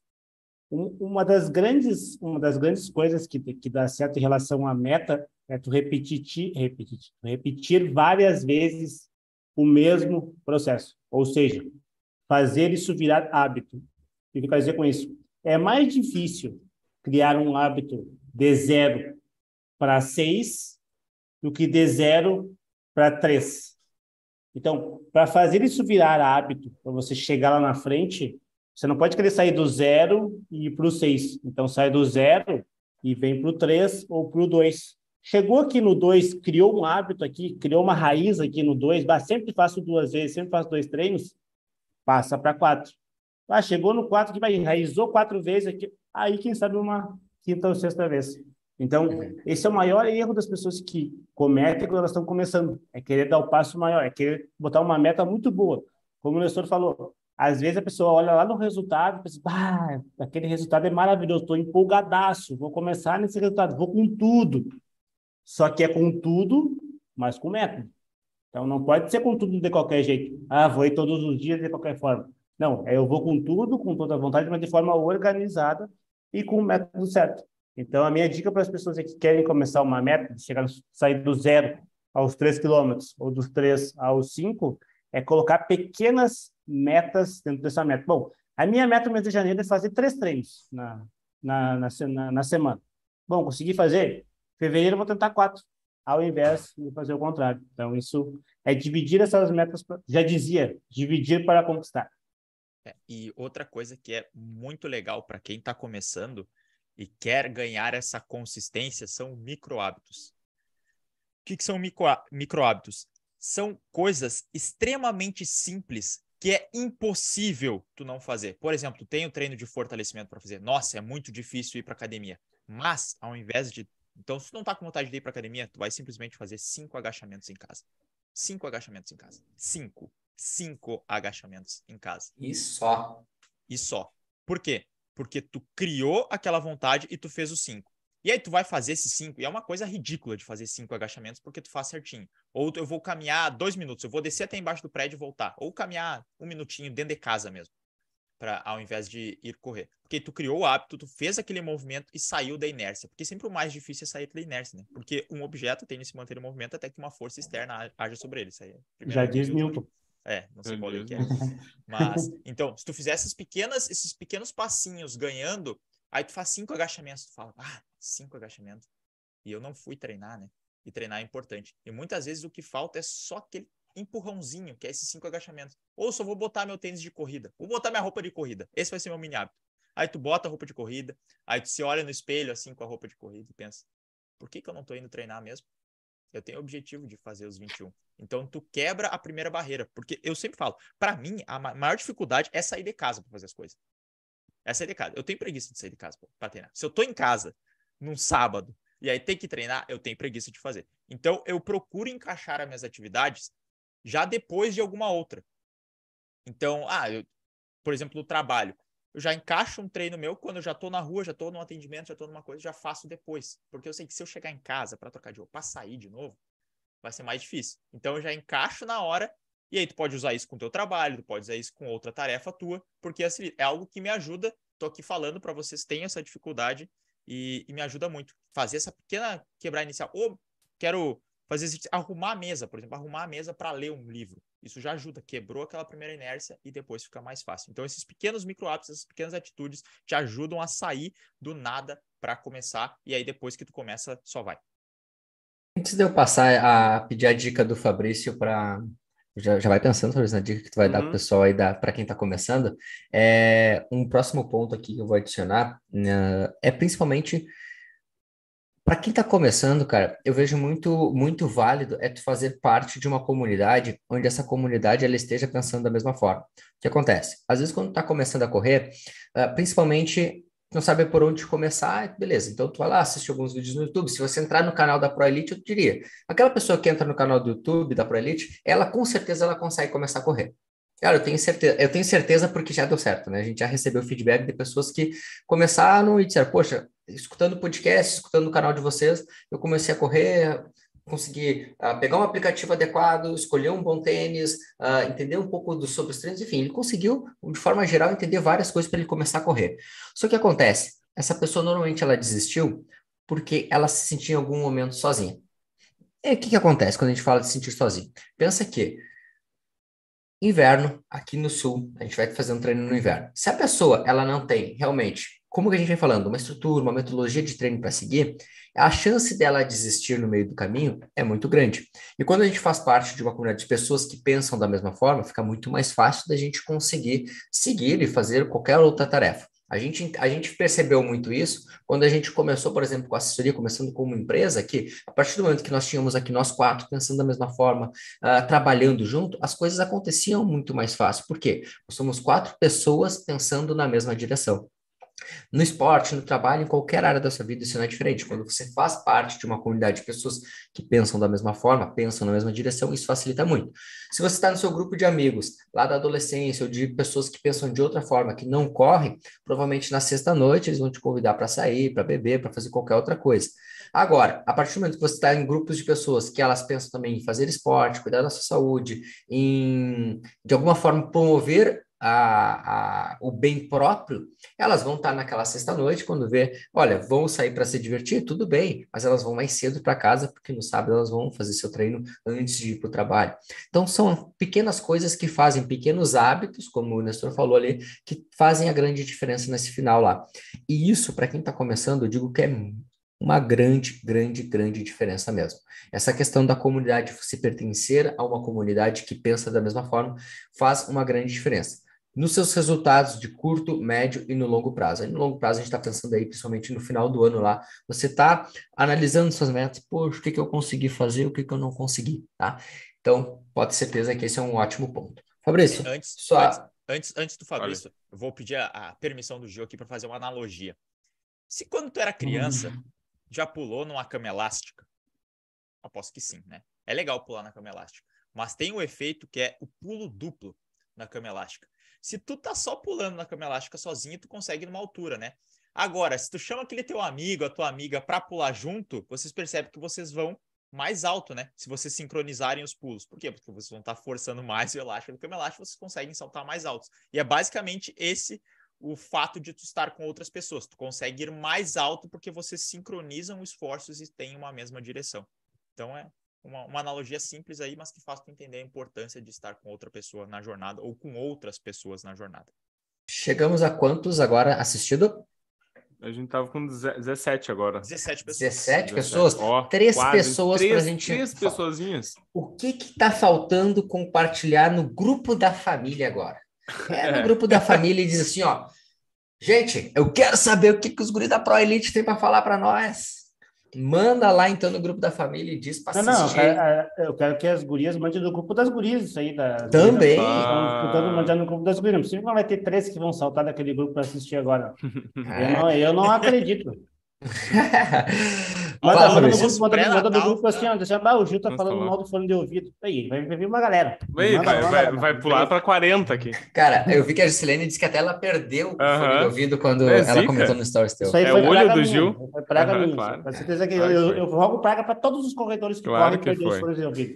Uma das grandes uma das grandes coisas que, que dá certo em relação à meta é tu repetir, repetir, repetir várias vezes o mesmo processo. Ou seja, fazer isso virar hábito. O que eu quero dizer com isso? É mais difícil criar um hábito de zero para seis do que de zero para três. Então, para fazer isso virar hábito, para você chegar lá na frente, você não pode querer sair do zero e ir para o seis. Então, sai do zero e vem para o três ou para o dois. Chegou aqui no 2, criou um hábito aqui, criou uma raiz aqui no 2, sempre faço duas vezes, sempre faço dois treinos, passa para 4. Ah, chegou no 4 que vai, enraizou quatro vezes aqui, aí quem sabe uma quinta ou sexta vez. Então, esse é o maior erro das pessoas que cometem quando elas estão começando, é querer dar o passo maior, é querer botar uma meta muito boa. Como o Nestor falou, às vezes a pessoa olha lá no resultado e pensa, ah, aquele resultado é maravilhoso, estou empolgadaço, vou começar nesse resultado, vou com tudo. Só que é com tudo, mas com método. Então não pode ser com tudo de qualquer jeito. Ah, vou ir todos os dias de qualquer forma. Não, é eu vou com tudo, com toda a vontade, mas de forma organizada e com o método certo. Então a minha dica para as pessoas que querem começar uma meta, chegar, sair do zero aos 3 quilômetros ou dos 3 aos 5, é colocar pequenas metas dentro dessa meta. Bom, a minha meta no mês de janeiro é fazer três treinos na, na, na, na, na semana. Bom, consegui fazer? Fevereiro vou tentar quatro, ao invés de fazer o contrário. Então, isso é dividir essas metas, pra, já dizia, dividir para conquistar.
É, e outra coisa que é muito legal para quem está começando e quer ganhar essa consistência são micro hábitos. O que, que são micro, micro hábitos? São coisas extremamente simples que é impossível tu não fazer. Por exemplo, tu tem o treino de fortalecimento para fazer. Nossa, é muito difícil ir para academia. Mas, ao invés de então, se tu não tá com vontade de ir pra academia, tu vai simplesmente fazer cinco agachamentos em casa. Cinco agachamentos em casa. Cinco. Cinco agachamentos em casa.
E só.
E só. Por quê? Porque tu criou aquela vontade e tu fez os cinco. E aí tu vai fazer esses cinco, e é uma coisa ridícula de fazer cinco agachamentos, porque tu faz certinho. Ou eu vou caminhar dois minutos, eu vou descer até embaixo do prédio e voltar. Ou caminhar um minutinho dentro de casa mesmo para ao invés de ir correr. Porque tu criou o hábito, tu fez aquele movimento e saiu da inércia. Porque sempre o mais difícil é sair da inércia, né? Porque um objeto tem de se manter em movimento até que uma força externa haja sobre ele. Isso aí é
Já diz Newton.
É, não sei qual é que é. Mas, então, se tu fizer essas pequenas, esses pequenos passinhos ganhando, aí tu faz cinco agachamentos, tu fala, ah, cinco agachamentos. E eu não fui treinar, né? E treinar é importante. E muitas vezes o que falta é só aquele empurrãozinho, que é esses cinco agachamentos. Ou só vou botar meu tênis de corrida. Vou botar minha roupa de corrida. Esse vai ser meu mini hábito. Aí tu bota a roupa de corrida, aí tu se olha no espelho assim com a roupa de corrida e pensa: por que, que eu não tô indo treinar mesmo? Eu tenho o objetivo de fazer os 21. Então tu quebra a primeira barreira, porque eu sempre falo, para mim a maior dificuldade é sair de casa para fazer as coisas. É sair de casa. Eu tenho preguiça de sair de casa para treinar. Se eu tô em casa num sábado e aí tem que treinar, eu tenho preguiça de fazer. Então eu procuro encaixar as minhas atividades já depois de alguma outra. Então, ah, eu, por exemplo, no trabalho, eu já encaixo um treino meu quando eu já estou na rua, já estou no atendimento, já estou numa coisa, já faço depois. Porque eu sei que se eu chegar em casa para trocar de roupa, para sair de novo, vai ser mais difícil. Então eu já encaixo na hora e aí tu pode usar isso com o teu trabalho, tu pode usar isso com outra tarefa tua, porque assim, é algo que me ajuda. Tô aqui falando para vocês têm essa dificuldade e, e, me ajuda muito fazer essa pequena quebrar inicial. Ou quero fazer arrumar a mesa, por exemplo, arrumar a mesa para ler um livro. Isso já ajuda, quebrou aquela primeira inércia e depois fica mais fácil. Então, esses pequenos micro hábitos, essas pequenas atitudes te ajudam a sair do nada para começar, e aí depois que tu começa, só vai.
Antes de eu passar a pedir a dica do Fabrício para. Já, já vai pensando sobre essa dica que tu vai uhum. dar para o pessoal aí, para quem está começando. É, um próximo ponto aqui que eu vou adicionar uh, é principalmente para quem está começando, cara, eu vejo muito muito válido é tu fazer parte de uma comunidade onde essa comunidade ela esteja pensando da mesma forma. O que acontece? Às vezes quando está começando a correr, uh, principalmente não sabe por onde começar, beleza. Então tu vai lá, assiste alguns vídeos no YouTube. Se você entrar no canal da Pro Elite, eu diria, aquela pessoa que entra no canal do YouTube da Pro Elite, ela com certeza ela consegue começar a correr. Cara, eu tenho certeza, eu tenho certeza porque já deu certo, né? A gente já recebeu feedback de pessoas que começaram e disseram, poxa, escutando o podcast, escutando o canal de vocês, eu comecei a correr, consegui uh, pegar um aplicativo adequado, escolher um bom tênis, uh, entender um pouco do, sobre os treinos, enfim, ele conseguiu, de forma geral, entender várias coisas para ele começar a correr. Só que acontece, essa pessoa normalmente ela desistiu porque ela se sentia em algum momento sozinha. E o que, que acontece quando a gente fala de se sentir sozinho? Pensa que inverno, aqui no sul, a gente vai fazer um treino no inverno. Se a pessoa ela não tem realmente como que a gente vem falando, uma estrutura, uma metodologia de treino para seguir, a chance dela desistir no meio do caminho é muito grande. E quando a gente faz parte de uma comunidade de pessoas que pensam da mesma forma, fica muito mais fácil da gente conseguir seguir e fazer qualquer outra tarefa. A gente, a gente percebeu muito isso quando a gente começou, por exemplo, com a assessoria, começando como empresa, que a partir do momento que nós tínhamos aqui nós quatro pensando da mesma forma, uh, trabalhando junto, as coisas aconteciam muito mais fácil. Por quê? Nós somos quatro pessoas pensando na mesma direção. No esporte, no trabalho, em qualquer área da sua vida, isso não é diferente. Quando você faz parte de uma comunidade de pessoas que pensam da mesma forma, pensam na mesma direção, isso facilita muito. Se você está no seu grupo de amigos, lá da adolescência, ou de pessoas que pensam de outra forma, que não correm, provavelmente na sexta-noite eles vão te convidar para sair, para beber, para fazer qualquer outra coisa. Agora, a partir do momento que você está em grupos de pessoas que elas pensam também em fazer esporte, cuidar da sua saúde, em de alguma forma promover a, a, o bem próprio, elas vão estar naquela sexta-noite quando vê, olha, vão sair para se divertir, tudo bem, mas elas vão mais cedo para casa, porque no sábado elas vão fazer seu treino antes de ir para o trabalho. Então, são pequenas coisas que fazem, pequenos hábitos, como o Nestor falou ali, que fazem a grande diferença nesse final lá. E isso, para quem está começando, eu digo que é uma grande, grande, grande diferença mesmo. Essa questão da comunidade, se pertencer a uma comunidade que pensa da mesma forma, faz uma grande diferença nos seus resultados de curto, médio e no longo prazo. Aí no longo prazo a gente está pensando aí, principalmente no final do ano lá, você está analisando suas metas, poxa, o que, que eu consegui fazer, o que, que eu não consegui, tá? Então, pode ter certeza que esse é um ótimo ponto. Fabrício,
antes, só... antes, antes, antes do Fabrício, Olha. eu vou pedir a, a, permissão do Gil aqui para fazer uma analogia. Se quando tu era criança, uhum. já pulou numa cama elástica? Aposto que sim, né? É legal pular na cama elástica, mas tem o um efeito que é o pulo duplo na cama elástica. Se tu tá só pulando na cama elástica sozinho, tu consegue numa altura, né? Agora, se tu chama aquele teu amigo, a tua amiga para pular junto, vocês percebem que vocês vão mais alto, né? Se vocês sincronizarem os pulos. Por quê? Porque vocês vão estar tá forçando mais o elástico do cama elástica, vocês conseguem saltar mais altos. E é basicamente esse o fato de tu estar com outras pessoas. Tu consegue ir mais alto porque vocês sincronizam esforços e têm uma mesma direção. Então é uma, uma, analogia simples aí, mas que faz tu entender a importância de estar com outra pessoa na jornada ou com outras pessoas na jornada.
Chegamos a quantos agora assistido?
A gente tava com 17 agora.
17 pessoas. 17 pessoas? Oh, três quase. pessoas três, pra gente.
Três pessoazinhas.
O que que tá faltando compartilhar no grupo da família agora? É no é. grupo da família e diz assim, ó. Gente, eu quero saber o que, que os guris da Pro Elite tem para falar para nós. Manda lá então no grupo da família e diz para
assistir. Não, não, eu quero, é, eu quero, que as gurias mandem no grupo das gurias isso aí. Da,
Também.
Estão mandando no grupo das gurias. Não precisa vai ter três que vão saltar daquele grupo para assistir agora. É. Eu, não, eu não acredito. Manda, manda, no grupo, manda, manda no grupo assim, ó, deixa, ah, o Gil tá Nossa, falando mal do fone de ouvido. Aí, vai, vai vir uma galera.
Vai, vai, vai, vai pular para 40 aqui.
Cara, eu vi que a Gisilene disse que até ela perdeu o fone de ouvido quando é ela comentou no Stories teu.
Isso aí é o olho do Gil.
Foi praga minha. Claro. Com certeza que eu, eu, eu rogo praga para todos os corretores que
claro
correm perder os fones de ouvido.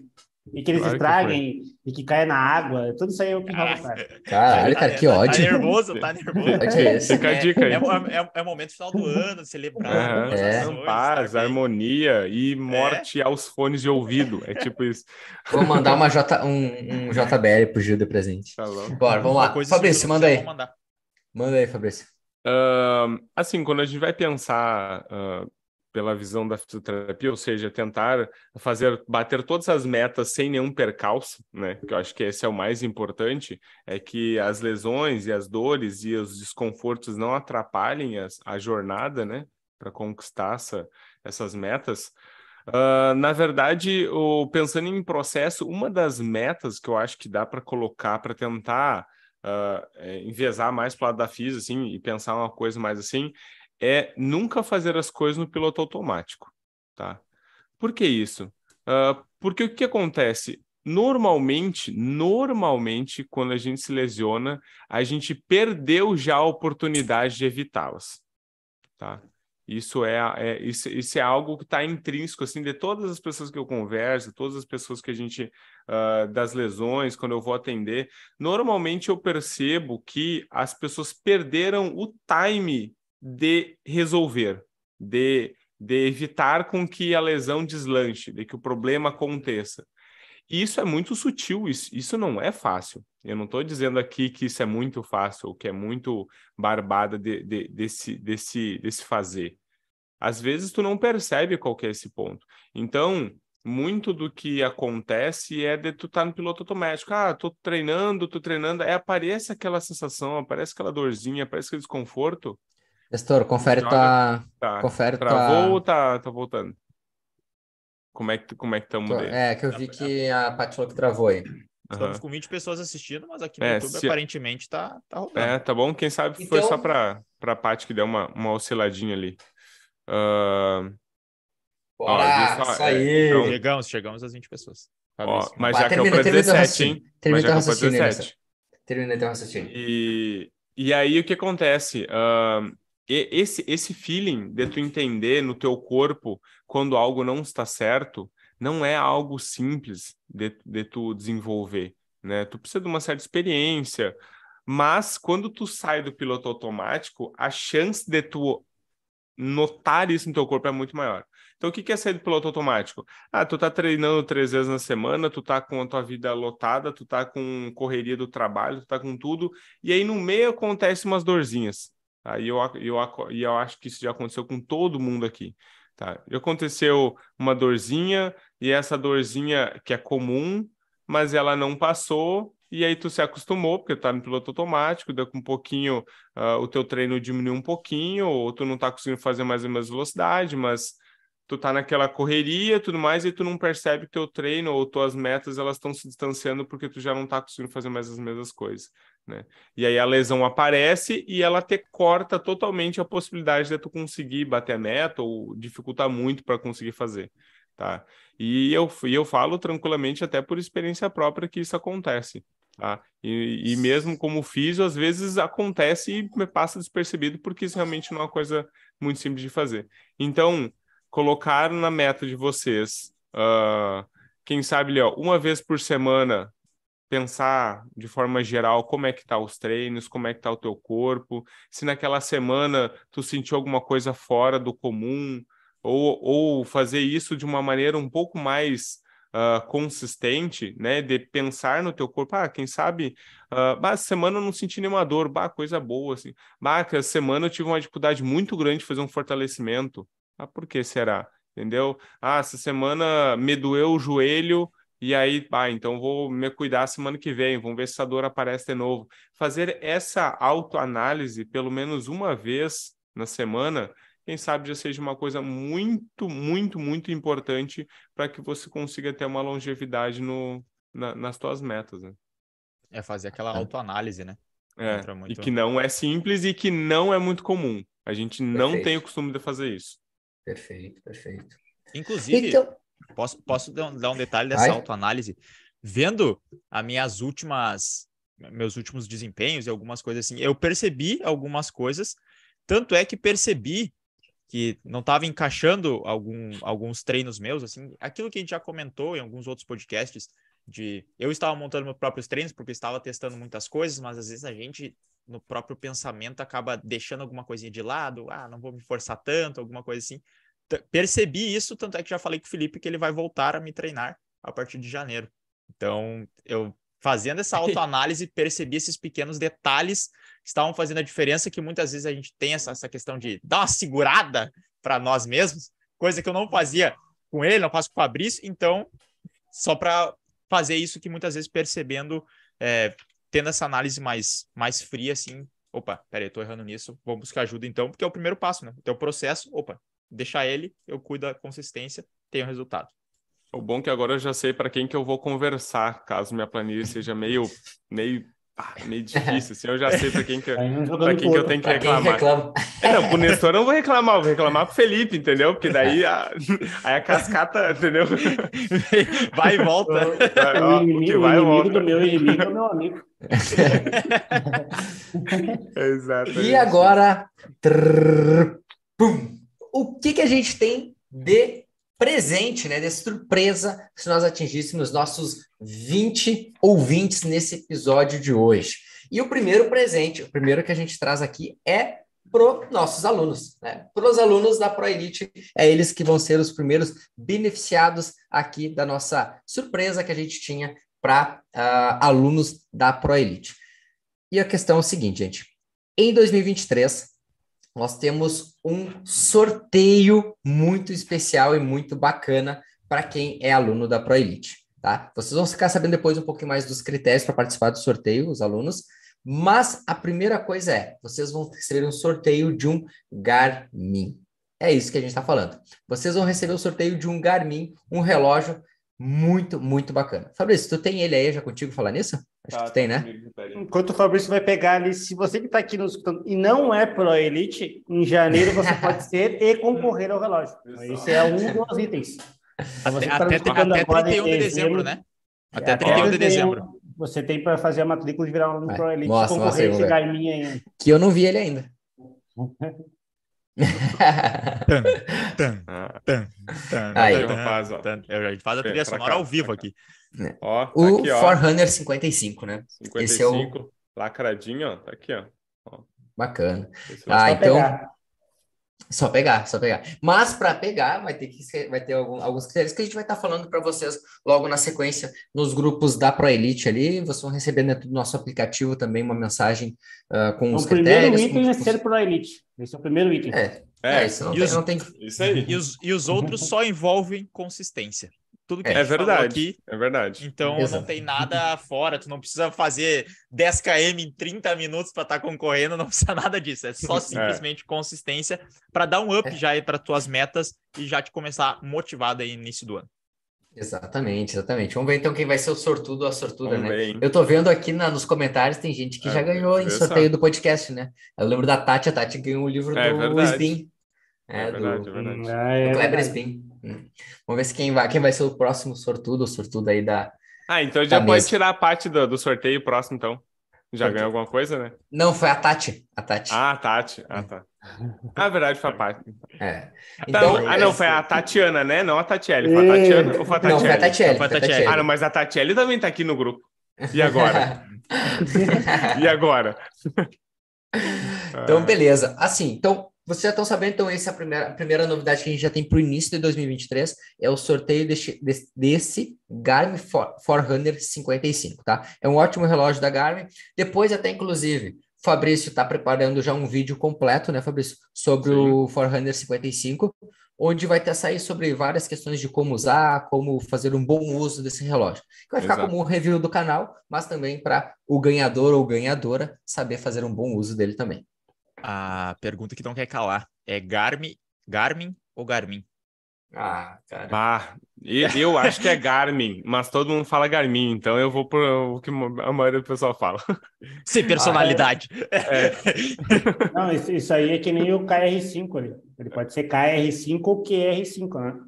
E que eles claro estraguem e que caia na água. Tudo isso aí é o que rola, cara.
Caralho, cara, que ódio.
Tá nervoso, tá nervoso.
É
Fica a dica aí.
É, é, é, o momento final do ano, celebrar.
É, é. Paz, harmonia e morte aos fones de ouvido. É tipo isso.
Vou mandar uma J, um, um JBL pro Gil de presente. Tá Bora, vamos lá. Fabrício, manda aí. Manda aí, Fabrício.
Uh, assim, quando a gente vai pensar uh, pela visão da fisioterapia, ou seja, tentar fazer bater todas as metas sem nenhum percalço, né? Que eu acho que esse é o mais importante, é que as lesões e as dores e os desconfortos não atrapalhem as, a jornada, né? Para conquistar essa, essas metas. Uh, na verdade, o, pensando em processo, uma das metas que eu acho que dá para colocar para tentar uh, enviesar mais para o lado da FIS, assim, e pensar uma coisa mais assim, é nunca fazer as coisas no piloto automático, tá? Por que isso? Uh, porque o que acontece? Normalmente, normalmente, quando a gente se lesiona, a gente perdeu já a oportunidade de evitá-las, tá? Isso é, é, isso, isso é algo que está intrínseco, assim, de todas as pessoas que eu converso, todas as pessoas que a gente, uh, das lesões, quando eu vou atender, normalmente eu percebo que as pessoas perderam o time de resolver, de, de evitar com que a lesão deslanche, de que o problema aconteça. E isso é muito sutil, isso, isso não é fácil. Eu não estou dizendo aqui que isso é muito fácil ou que é muito barbada de, de, desse, desse, desse fazer. Às vezes tu não percebe qual é esse ponto. Então, muito do que acontece é de tu estar tá no piloto automático. Ah, tô treinando, tô treinando, aí aparece aquela sensação, aparece aquela dorzinha, aparece aquele desconforto.
Gestor, confere tua...
Tá.
Confere
Travou
tua...
ou tá, tá voltando? Como é que como é que estamos?
É, que eu vi que a Paty falou que travou aí.
Estamos
Aham.
com 20 pessoas assistindo, mas aqui no
É,
YouTube
se-
aparentemente tá, tá rolando.
É, tá bom? Quem sabe foi
Então-
só para para Paty que deu uma, uma osciladinha ali. Ah,
Bora,
viu só?
isso
É,
aí.
então-
Chegamos, chegamos às 20 pessoas.
ó, mas já que é
termina,
para
termina teu
17,
raciocínio.
hein?
Termina teu
que é
raciocínio,
17.
Termina teu raciocínio.
E, e aí o que acontece? E- esse, esse feeling de tu entender no teu corpo quando algo não está certo não é algo simples de, de tu desenvolver, né? Tu precisa de uma certa experiência, mas quando tu sai do piloto automático, a chance de tu notar isso no teu corpo é muito maior. Então, o que é sair do piloto automático? Ah, tu tá treinando três vezes na semana, tu tá com a tua vida lotada, tu tá com correria do trabalho, tu tá com tudo, e aí no meio acontece umas dorzinhas. Aí eu, eu, eu acho que isso já aconteceu com todo mundo aqui. Tá? E Aconteceu uma dorzinha, e essa dorzinha que é comum, mas ela não passou, e aí tu se acostumou, porque tá no piloto automático, daqui um pouquinho ah, o teu treino diminuiu um pouquinho, ou tu não tá conseguindo fazer mais a mesma velocidade, mas tu tá naquela correria tudo mais, e tu não percebe que teu treino ou tuas metas elas estão se distanciando porque tu já não tá conseguindo fazer mais as mesmas coisas, né? E aí a lesão aparece e ela te corta totalmente a possibilidade de tu conseguir bater a meta ou dificultar muito para conseguir fazer, tá? E eu, e eu falo tranquilamente até por experiência própria que isso acontece, tá? E, e mesmo como físio, às vezes acontece e me passa despercebido porque isso realmente não é uma coisa muito simples de fazer. Então, colocar na meta de vocês, ah, quem sabe, Léo, uma vez por semana, pensar de forma geral como é que tá os treinos, como é que tá o teu corpo, se naquela semana tu sentiu alguma coisa fora do comum, ou, ou fazer isso de uma maneira um pouco mais ah, consistente, né? De pensar no teu corpo, ah, quem sabe, ah, bah, semana eu não senti nenhuma dor, bah, coisa boa, assim. Bah, semana eu tive uma dificuldade muito grande de fazer um fortalecimento. Ah, por que será? Entendeu? Ah, essa semana me doeu o joelho e aí, ah, então vou me cuidar semana que vem, vamos ver se essa dor aparece de novo. Fazer essa autoanálise pelo menos uma vez na semana, quem sabe já seja uma coisa muito, muito, muito importante para que você consiga ter uma longevidade no, na- nas tuas metas, né?
É fazer aquela autoanálise, né?
É,
muito-
e que não é simples e que não é muito comum. A gente não
Perfeito.
tem o costume de fazer isso.
Perfeito, perfeito.
Inclusive,
Então,
Posso, posso dar um, detalhe dessa
Vai.
autoanálise? Vendo as minhas últimas, meus últimos desempenhos e algumas coisas assim, eu percebi algumas coisas, tanto é que percebi que não estava encaixando algum, alguns treinos meus, assim, aquilo que a gente já comentou em alguns outros podcasts, de eu estava montando meus próprios treinos porque estava testando muitas coisas, mas às vezes a gente no próprio pensamento acaba deixando alguma coisinha de lado, ah, não vou me forçar tanto, alguma coisa assim. Percebi isso, tanto é que já falei com o Felipe que ele vai voltar a me treinar a partir de janeiro. Então, eu fazendo essa autoanálise, percebi esses pequenos detalhes que estavam fazendo a diferença, que muitas vezes a gente tem essa, essa questão de dar uma segurada para nós mesmos, coisa que eu não fazia com ele, não faço com o Fabrício, então, só para fazer isso que muitas vezes percebendo, é, tendo essa análise mais, mais fria, assim, opa, peraí, eu tô errando nisso, vou buscar ajuda então, porque é o primeiro passo, né? Então, o processo, opa, deixar ele, eu cuido da consistência, tenho resultado.
O bom é que agora eu já sei para quem que eu vou conversar, caso minha planilha seja meio, meio, ah, meio difícil, assim, eu já sei para quem que, pra quem que eu
outro.
tenho que reclamar.
reclama.
É, não, pro Nestor eu não vou reclamar, eu vou reclamar pro Felipe, entendeu? Porque daí a, aí a cascata, entendeu?
Vai e volta.
Ó,
O
o que
inimigo, o
vai,
inimigo
volta.
do meu inimigo é o meu amigo.
Exato.
E agora, trrr, pum, o que, que a gente tem de presente, né, de surpresa, se nós atingíssemos nossos 20 ouvintes nesse episódio de hoje? E o primeiro presente, o primeiro que a gente traz aqui é para nossos alunos, né? Para os alunos da ProElite, é eles que vão ser os primeiros beneficiados aqui da nossa surpresa que a gente tinha para alunos da ProElite. E a questão é o seguinte, gente. Em 2023, nós temos um sorteio muito especial e muito bacana para quem é aluno da ProElite, tá? Vocês vão ficar sabendo depois um pouquinho mais dos critérios para participar do sorteio, os alunos, mas a primeira coisa é, vocês vão receber um sorteio de um Garmin. É isso que a gente está falando. Vocês vão receber o sorteio de um Garmin, um relógio muito, muito bacana. Fabrício, tu tem ele aí já contigo falar nisso? Acho tá, que tu tem, tá né?
Enquanto o Fabrício vai pegar ali, se você que está aqui nos escutando e não é Pro Elite, em janeiro você pode ser e concorrer ao relógio. Esse é um dos itens.
Então, até, tá até, até 31 de dezembro, né? Até 31 de dezembro.
Você tem para fazer a matrícula e virar um Pro Elite mostra,
concorrer
mostra, esse Garmin aí.
Que eu não vi ele ainda.
tan, tan, tan, Aí. Tan, faz, ó. A gente faz a trilha sonora ao vivo aqui.
É. Ó, tá o aqui, ó. Forerunner 55, né?
55, Esse é o... lacradinho, ó. Tá aqui, ó. ó.
Bacana. Ah, então... Pegar. Só pegar, só pegar. Mas para pegar, vai ter que ser, vai ter algum, alguns critérios que a gente vai estar tá falando para vocês logo na sequência nos grupos da ProElite ali. Vocês vão receber dentro do nosso aplicativo também uma mensagem uh, com os critérios. O
primeiro item é ser ProElite. Esse é o primeiro item.
É, é, é isso não, tem, os, não tem...
Isso aí. E os, e os outros só envolvem consistência. Tudo que
é, a gente é verdade, aqui. É verdade.
Então Exato. não tem nada fora, tu não precisa fazer 10 km em 30 minutos para estar tá concorrendo, não precisa nada disso. É só é. simplesmente é. consistência para dar um up é. já aí para tuas metas e já te começar motivado aí no início do ano.
Exatamente, exatamente. Vamos ver então quem vai ser o sortudo ou a sortuda, Vamos né? Ver, Eu tô vendo aqui na, nos comentários, tem gente que é, já ganhou em sorteio do podcast, né? Eu lembro da Tati, a Tati ganhou o livro é, do Spin.
É, é verdade, do, é verdade.
do é Kleber Spin. Vamos ver se quem vai, quem vai ser o próximo sortudo ou sortuda aí da.
Ah, então já pode mesa. tirar a parte do, do sorteio próximo, então. Já ganhou alguma coisa, né?
Não, foi a Tati. A Tati.
Ah, a Tati. Ah, tá. Ah, verdade, foi a Tati.
É.
Tá. Então, ah, não, foi a Tatiana, né? Não a Tatiele. Foi a Tatiana ou foi a Tatiele? Não, foi a
Tatiele. Foi a Tatiele.
Ah, não, mas a Tatiele também tá aqui no grupo. E agora? e agora?
então, beleza. Assim, então, vocês já estão sabendo, então, essa é a primeira, a primeira novidade que a gente já tem para o início de 2023, é o sorteio desse, desse, desse Garmin Forerunner 55, tá? É um ótimo relógio da Garmin. Depois, até inclusive, Fabrício está preparando já um vídeo completo, né, Fabrício, sobre Sim. o Forerunner 55, onde vai ter sair sobre várias questões de como usar, como fazer um bom uso desse relógio. Vai ficar Exato. como um review do canal, mas também para o ganhador ou ganhadora saber fazer um bom uso dele também
a pergunta que não quer calar é Garmin, Garmin ou Garmin?
Ah, cara.
Ah, eu acho que é Garmin, mas todo mundo fala Garmin, então eu vou por o que a maioria do pessoal fala.
Sem personalidade.
Ah, é. É. Não, isso, isso, aí é que nem o KR5 ali. Ele pode ser KR5 ou QR5, né?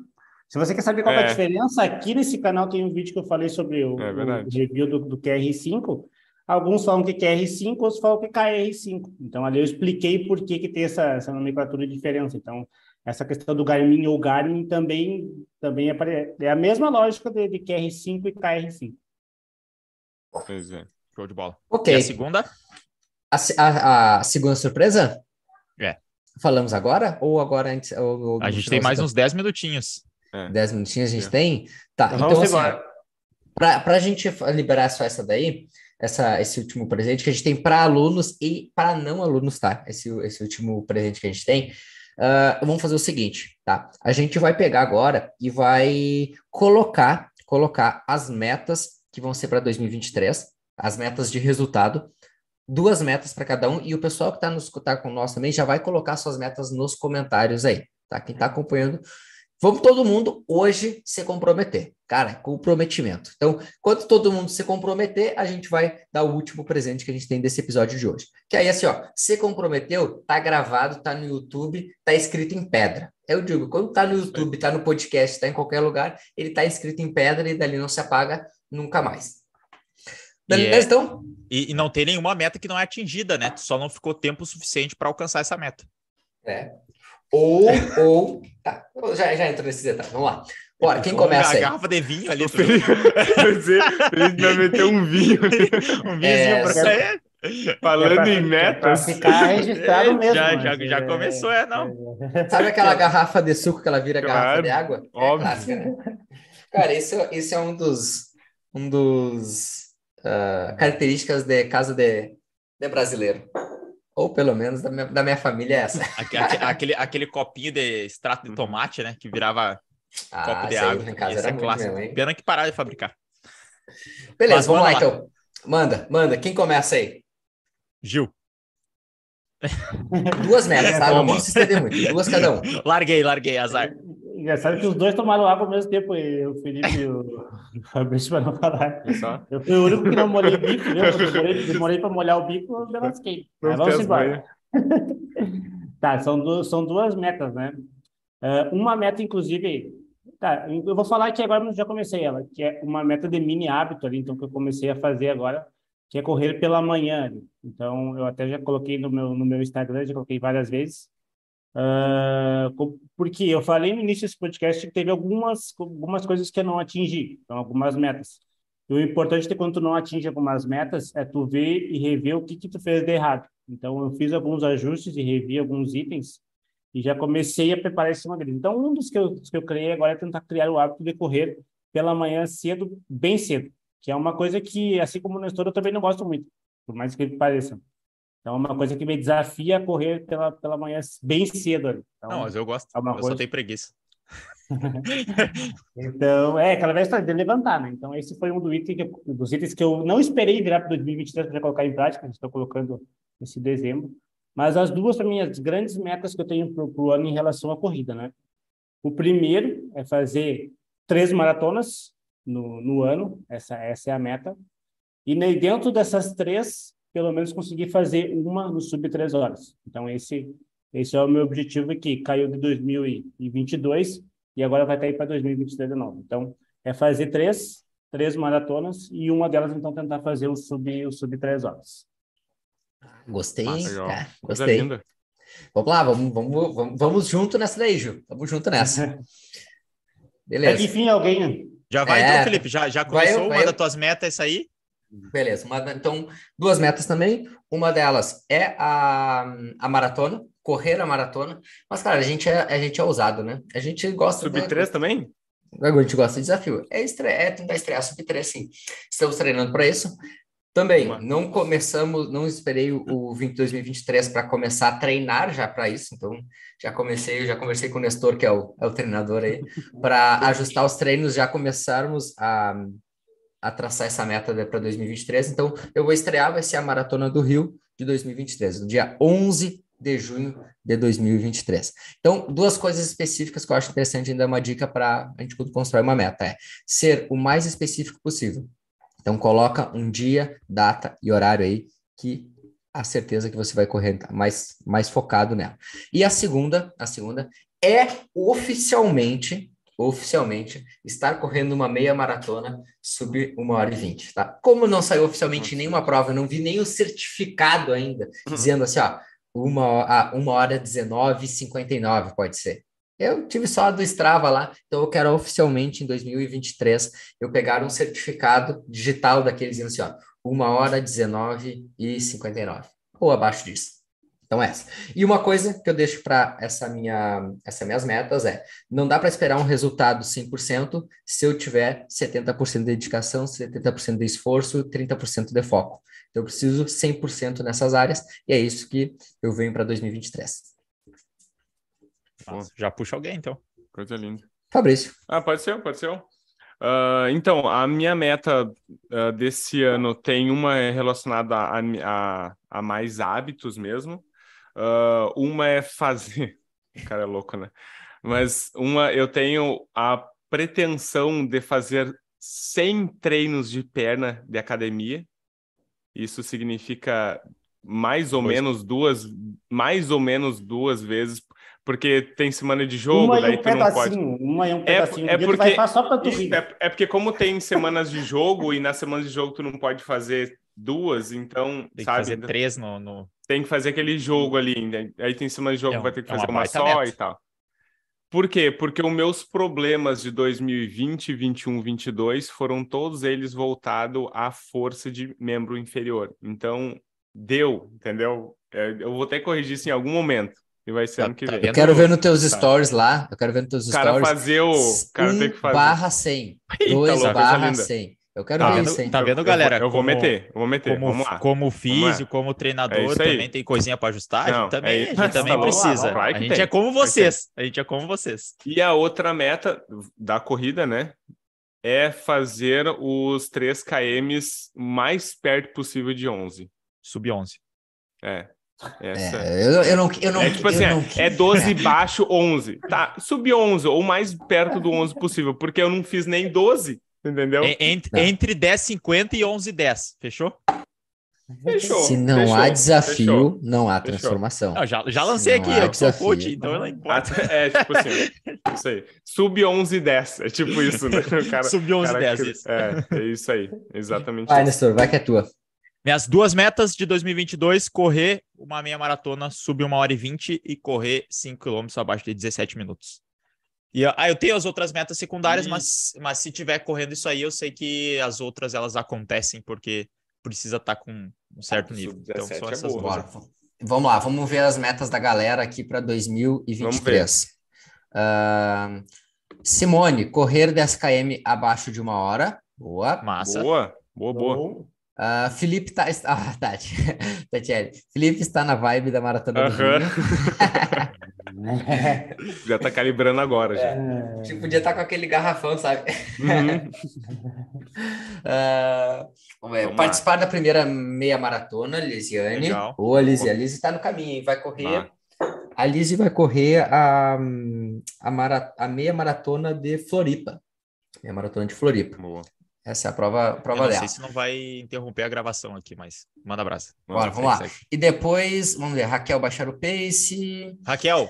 Se você quer saber qual é. é a diferença, aqui nesse canal tem um vídeo que eu falei sobre o, é o review do, do QR5. Alguns falam que é R5, outros falam que é KR5. Então, ali eu expliquei por que, que tem essa, essa nomenclatura de diferença. Então, essa questão do Garmin ou Garmin também, também é, é a mesma lógica de, de QR5 e KR5.
Pois é. Show de bola.
Ok.
E a segunda?
A, a, a, segunda surpresa?
É.
Falamos agora? Ou agora antes? Ou,
ou a gente tem mais uns 10 minutinhos.
10 é. minutinhos a gente é. tem? Tá, então, então assim, para a gente liberar só essa daí, essa, esse último presente que a gente tem para alunos e para não alunos, tá? Esse, esse último presente que a gente tem. Uh, vamos fazer o seguinte, tá? A gente vai pegar agora e vai colocar, colocar as metas que vão ser para 2023, as metas de resultado, duas metas para cada um, e o pessoal que está nos escutar com nós também já vai colocar suas metas nos comentários aí, tá? Quem está acompanhando Vamos todo mundo hoje se comprometer. Cara, comprometimento. Então, quando todo mundo se comprometer, a gente vai dar o último presente que a gente tem desse episódio de hoje. Que aí, assim, ó, se comprometeu, tá gravado, tá no YouTube, tá escrito em pedra. Eu digo, quando tá no YouTube, tá no podcast, tá em qualquer lugar, ele tá escrito em pedra e dali não se apaga nunca mais.
É... então? E, e não tem nenhuma meta que não é atingida, né? Tu só não ficou tempo suficiente para alcançar essa meta.
É. Ou, ou. Tá, já, já entro nesse detalhe. Vamos lá. Bora, quem começa aí?
garrafa de vinho ali.
Quer dizer, ele vai meter um vinho.
um vinhozinho é, pra você.
Falando pra, em metas.
Pra ficar registrado é, mesmo.
Já, já, já começou, é, não.
Sabe aquela garrafa de suco que ela vira claro, garrafa de água?
É óbvio. É clássica, né?
Cara, esse, esse é um dos, um dos uh, características de casa de, de brasileiro. Ou pelo menos da minha, da minha família é essa.
aquele, aquele, copinho de extrato de tomate, né? Que virava
Ah,
copo de
aí
água.
lá em casa
Esse
era
é clássico.
hein?
Pena que pararam de fabricar.
Beleza,
Mas
vamos lá,
lá.
então. Manda, manda. Quem começa aí?
Gil,
Duas metas, tá? Não se estender muito. Duas cada um.
larguei, larguei, azar.
Engraçado que os dois tomaram água ao mesmo tempo, e o Felipe e o Fabrício, para não falar. Eu fui o único que não molhei o bico, viu? Eu demorei, demorei para molhar o bico, eu me lasquei. Mas vamos embora. Tá, são, duas são duas metas, né? Ah, uma meta, inclusive, tá, eu vou falar aqui agora, mas já comecei ela, que é uma meta de mini hábito ali, então, que eu comecei a fazer agora, que é correr pela manhã. ali. Então, eu até já coloquei no meu, no meu Instagram, já coloquei várias vezes. Co- porque eu falei no início desse podcast que teve algumas, algumas coisas que eu não atingi, então, algumas metas. E o importante é que quando tu não atinge algumas metas, é tu ver e rever o que que tu fez de errado. Então, eu fiz alguns ajustes e revi alguns itens e já comecei a preparar esse magrinho. Então, um dos que eu, que eu criei agora é tentar criar o hábito de correr pela manhã cedo, bem cedo, que é uma coisa que, assim como no Nestor, eu também não gosto muito, por mais que pareça. Então, é uma coisa que me desafia a correr pela, pela manhã bem cedo. ali. Então,
Não, mas eu gosto.
é
Eu só
coisa-
tenho preguiça.
Então, é aquela vez de levantar, né? Então, esse foi um do item que dos itens que eu não esperei virar para 2023 para colocar em prática, estou colocando esse dezembro. Mas as duas, para mim, as grandes metas que eu tenho para o ano em relação à corrida, né? O primeiro é fazer três maratonas no, no ano, essa, essa é a meta. E dentro dessas três, pelo menos conseguir fazer uma no sub três horas. Então, esse, esse é o meu objetivo aqui. Caiu de 2022 e agora vai estar aí para 2023 de novo. Então, é fazer três, três maratonas e uma delas, então, tentar fazer o sub, o sub três horas.
Gostei,
Ah,
cara. Gostei.
linda.
Vamos lá, vamos, vamos, vamos, vamos junto nessa daí, Ju. Vamos junto nessa.
Até que,
Beleza.
enfim, alguém...
Já vai
É.
então, Felipe? Já, já
Vai eu,
começou
vai
uma
eu.
das tuas metas, essa aí?
Beleza. Uma- então, duas metas também. Uma delas é a, a maratona, correr a maratona. Mas, cara, a gente é, a gente é ousado, né? A gente gosta
Sub
de-
3 também?
A gente gosta de desafio. É, estre... é tentar estrear sub 3, sim. Estamos treinando para isso. Também,
Uma.
não começamos, não esperei o, o 20 2023 para começar a treinar já para isso. Então, já comecei, já conversei com o Nestor, que é o, é o treinador aí, para ajustar os treinos, já começarmos a, a traçar essa meta para 2023. Então, eu vou estrear, vai ser a Maratona do Rio de 2023, no dia 11 de junho de 2023. Então, duas coisas específicas que eu acho interessante ainda uma dica para a gente quando constrói uma meta é ser o mais específico possível. Então, coloca um dia, data e horário aí que a certeza que você vai correr mais, mais focado nela. E a segunda, a segunda é oficialmente, oficialmente, estar correndo uma meia maratona sub 1 hora e 20, tá? Como não saiu oficialmente nenhuma prova, eu não vi nem o certificado ainda, dizendo assim, ó, uma, ah, uma hora 19 e 59 pode ser. Eu tive só a do Strava lá, então eu quero oficialmente em 2023 eu pegar um certificado digital daqueles dizendo assim, ó, uma hora 19 e 59, ou abaixo disso. Então, essa. E uma coisa que eu deixo para essa minha, essas minhas metas é: não dá para esperar um resultado 100% se eu tiver 70% de dedicação, 70% de esforço, 30% de foco. Então, eu preciso 100% nessas áreas, e é isso que eu venho para 2023.
Nossa, já puxa alguém, então.
Coisa linda.
Fabrício.
Ah, pode ser, pode ser. Ah, então, a minha meta ah, desse ano tem uma relacionada a, a, a mais hábitos mesmo. Ah, uma é fazer. O cara é louco, né? Mas uma, eu tenho a pretensão de fazer 100 treinos de perna de academia. Isso significa mais ou
Pois.
menos duas, mais ou menos duas vezes, porque tem semana de jogo,
uma
daí
e um
tu não pode.
uma e um
É-
pedacinho.
é
Um tu
porque-
vai fazer só para tu
Isso, é, é porque como tem semanas de jogo e nas semanas de jogo tu não pode fazer duas, então,
Tem que
sabe,
fazer três no, no...
tem que fazer aquele jogo ali, né? aí tem semana de jogo
É um-
vai ter que
é uma
fazer uma
baita
só
meta.
e tal. Por quê? Porque os meus problemas de 2020, 21, 22 foram todos eles voltados à força de membro inferior. Então, deu, entendeu? É, Eu vou ter que corrigir isso em algum momento. E vai ser
Tá-
ano que
tá
vem.
Eu quero ver nos teus
Tá.
stories lá. Eu quero ver nos teus
cara
stories.
fazer o. cara tem que
1
fazer.
barra 100.
Eita,
2
louco, coisa
barra
linda.
100. Eu Eu quero
Tá
ver
vendo,
isso, hein?
tá vendo
Eu
galera?
vou, eu vou
como-
meter, eu vou meter.
Como,
Vamos lá.
como
Vamos
físio,
lá.
como
É
treinador,
aí.
também tem coisinha para ajustar. a
Não,
gente também,
é
a gente também
Vamos lá,
precisa.
lá,
a gente
tem,
é como vocês. A gente é como vocês.
E a outra meta da corrida, né? É fazer os 3 KMs mais perto possível de 11.
Sub 11.
É. Essa.
É, eu, eu não, eu não,
É tipo
eu
assim,
não-
é 12 baixo 11. Tá, sub 11 ou mais perto do 11 possível, porque eu não fiz nem 12, entendeu?
En- Entre,
Não.
entre 10,50 e 11,10. Fechou?
Fechou.
Se não
fechou,
há desafio,
fechou.
não há transformação.
Não, já, já lancei aqui, eu que sou
desafio.
coach, então não importa.
Ah, É, tipo assim, isso aí. Sub 11 10. É tipo isso, né? O cara,
Sub 11
cara
10,
que-
isso.
É, é isso aí. Exatamente
Vai,
isso.
Nestor, vai que é tua.
Minhas duas metas de 2022, correr uma meia maratona sub 1 hora e 20 e correr 5 km abaixo de 17 minutos. E ah, eu tenho as outras metas secundárias, mas, mas se tiver correndo isso aí, eu sei que as outras elas acontecem porque precisa estar com um certo
Ah,
nível. Então
17
são
é
essas
boa.
duas.
Bora. Vamos lá, vamos ver as metas da galera aqui para 2023. Ah, Simone, correr 10 km abaixo de uma hora. Boa.
Massa.
Boa, boa, boa.
Ah, Felipe tá. Ah, Tati. Tatiele. Felipe está na vibe da maratona do
Aham. Já tá calibrando agora já.
É.
Tipo, podia estar com aquele garrafão, sabe?
Uhum.
Vamos ver.
Vamos lá.
participar da primeira meia maratona, Lisiane.
Legal.
Boa, Lisi. A Lisi está no caminho, hein? Vai correr.
Ah.
A Lisi vai correr a, a, mara- a meia maratona de Floripa. Meia maratona de Floripa.
Boa.
Essa é a prova,
Eu
prova
não
dela.
sei se não vai interromper a gravação aqui, mas manda abraço.
Bora, vamos lá. E depois, vamos ver, Raquel baixar o pace.
Raquel,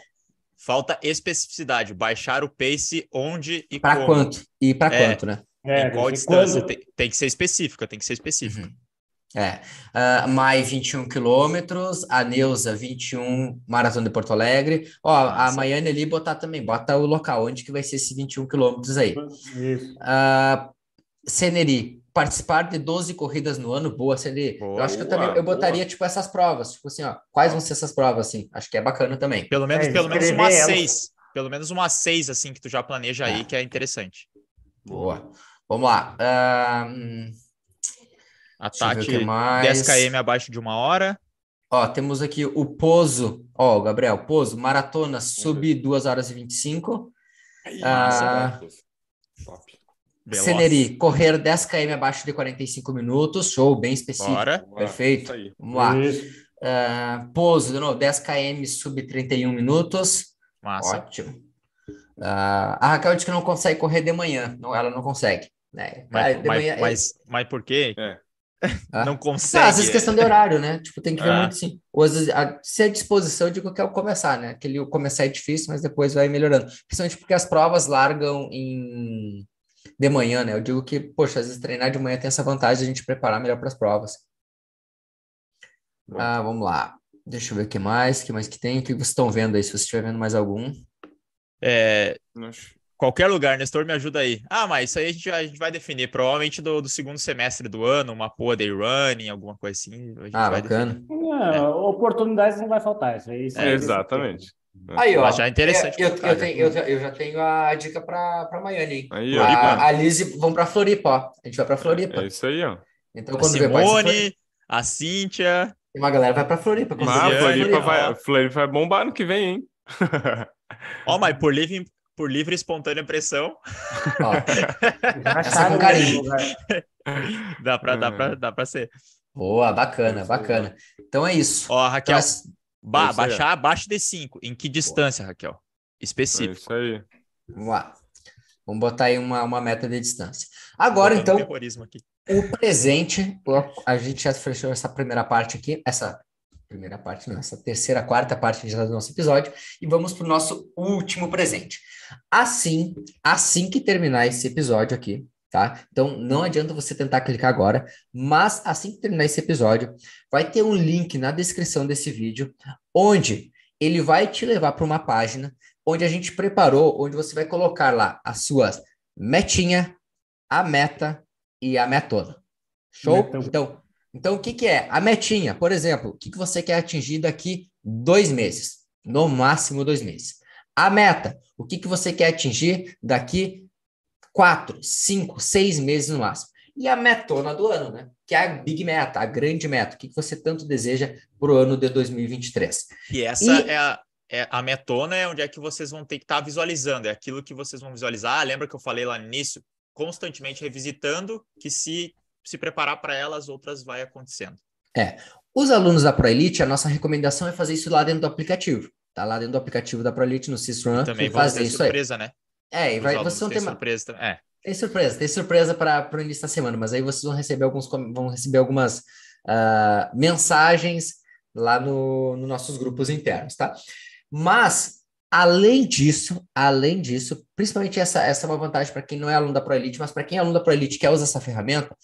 falta especificidade. Baixar o pace onde e
Para
como.
quanto? E para
É.
quanto, né?
É,
em qual distância?
quando-
Tem, tem que ser específica, tem que ser específica.
É. Ah, Mai, 21 quilômetros. A Neuza, 21, Maratona de Porto Alegre. Ó, a
Massa.
Maiane ali botar também, bota o local, onde que vai ser esses 21 quilômetros aí.
Isso.
Ah, Seneri, participar de 12 corridas no ano, boa, Seneri. Eu acho que eu
Boa,
também eu
boa.
botaria, tipo, essas provas. Tipo assim, ó, quais vão ser essas provas, assim? Acho que é bacana também.
Pelo menos,
É,
pelo menos
elas.
seis. Pelo menos umas seis, assim, que tu já planeja aí,
É.
que é interessante.
Boa. Vamos lá. Ah, hum,
A
deixa eu ver o
Tati,
que mais.
10 km abaixo de uma hora.
Ó, temos aqui o Pozo. Ó, o Gabriel, Pozo, maratona sub 2 horas e 25. Ah,
Top.
Veloz.
Seneri, correr 10 km abaixo de 45 minutos. Show, bem específico.
Bora.
Perfeito.
Aí.
Vamos lá. Ah, Pozo, de novo, 10 km sub 31 minutos.
Massa.
Ótimo. Ah, a Raquel disse que não consegue correr de manhã. Não, ela não consegue. Né?
Mas,
de
mas,
manhã é-
mas, mas por quê?
É.
Ah.
Não
Não,
consegue.
às vezes é questão de horário, né? Tipo, tem que ver
Ah.
muito sim. Ou às vezes, a- se é disposição, eu digo que é o começar, né? Aquele o começar é difícil, mas depois vai melhorando. Principalmente porque as provas largam em de manhã, né? Eu digo que, poxa, às vezes treinar de manhã tem essa vantagem de a gente preparar melhor para as provas. Ah, vamos lá. Deixa eu ver o que mais, o que mais que tem, o que vocês estão vendo aí, se você estiver vendo mais algum.
É, qualquer lugar, Nestor, me ajuda aí. Ah, mas isso aí a gente, vai- a gente vai definir. Provavelmente do, do segundo semestre do ano, uma Poa Day Running, alguma coisa assim. A gente
Ah,
vai
bacana.
Não, oportunidades não vai faltar. Isso aí, isso aí-
Exatamente.
Aí, ó.
Já é interessante
Eu,
pra
eu,
caralho.
tenho, eu, já- eu já tenho a dica para para Miami, hein?
Aí, ó.
A, a Lizzie, vamos para Floripa, ó. A gente vai para Floripa.
É isso aí, ó.
Então,
A
quando vê, Floripa.
Simone, a Cíntia.
Uma galera vai para Floripa.
Ah,
vê,
Lisiane,
Floripa vai, Floripa vai bombar no que vem, hein?
Ó, mas por livre, por livre e espontânea pressão,
Ó,
acharam
com carinho.
né?
dá pra, dá
É.
pra, dá pra ser.
boa, bacana, bacana. Então é isso.
Ó, Raquel,
Então,
ba-
é
baixar abaixo de 5. Em que distância, Raquel?
É
Específico.
isso aí.
vamos lá. Vamos botar aí uma, uma meta de distância. Agora, então, o presente. A gente já fechou essa primeira parte aqui. Essa primeira parte, não, essa terceira, quarta parte já do nosso episódio. E vamos para o nosso último presente. Assim, assim que terminar esse episódio aqui, tá? Então, não adianta você tentar clicar agora, mas assim que terminar esse episódio, vai ter um link na descrição desse vídeo, onde ele vai te levar para uma página onde a gente preparou, onde você vai colocar lá as suas metinha, a meta e a metona. Show?
Metão.
Então, então, o que, que é? A metinha, por exemplo, o que, que você quer atingir daqui dois meses? No máximo dois meses. A meta, o que, que você quer atingir daqui quatro, cinco, seis meses no máximo? e a metona do ano, né? Que é a big meta, a grande meta. O que você tanto deseja para o ano de 2023?
E essa e... é a é, a metona é onde é que vocês vão ter que estar tá visualizando, é aquilo que vocês vão visualizar. Ah, lembra que eu falei lá no início? Constantemente revisitando, que se se preparar para elas, outras vai acontecendo.
É. Os alunos da ProElite, a nossa recomendação é fazer isso lá dentro do aplicativo. Tá lá dentro do aplicativo da ProElite, no Systrun.
Também fazer ter isso
surpresa,
aí. né?
É, e vai, vocês vão ter
uma... surpresa também. É.
Tem surpresa, tem surpresa para o início da semana, mas aí vocês vão receber alguns vão receber algumas uh, mensagens lá no, nos nossos grupos internos, tá? Mas, além disso, além disso, principalmente essa, essa é uma vantagem para quem não é aluno da ProElite, mas para quem é aluno da ProElite quer usar essa ferramenta,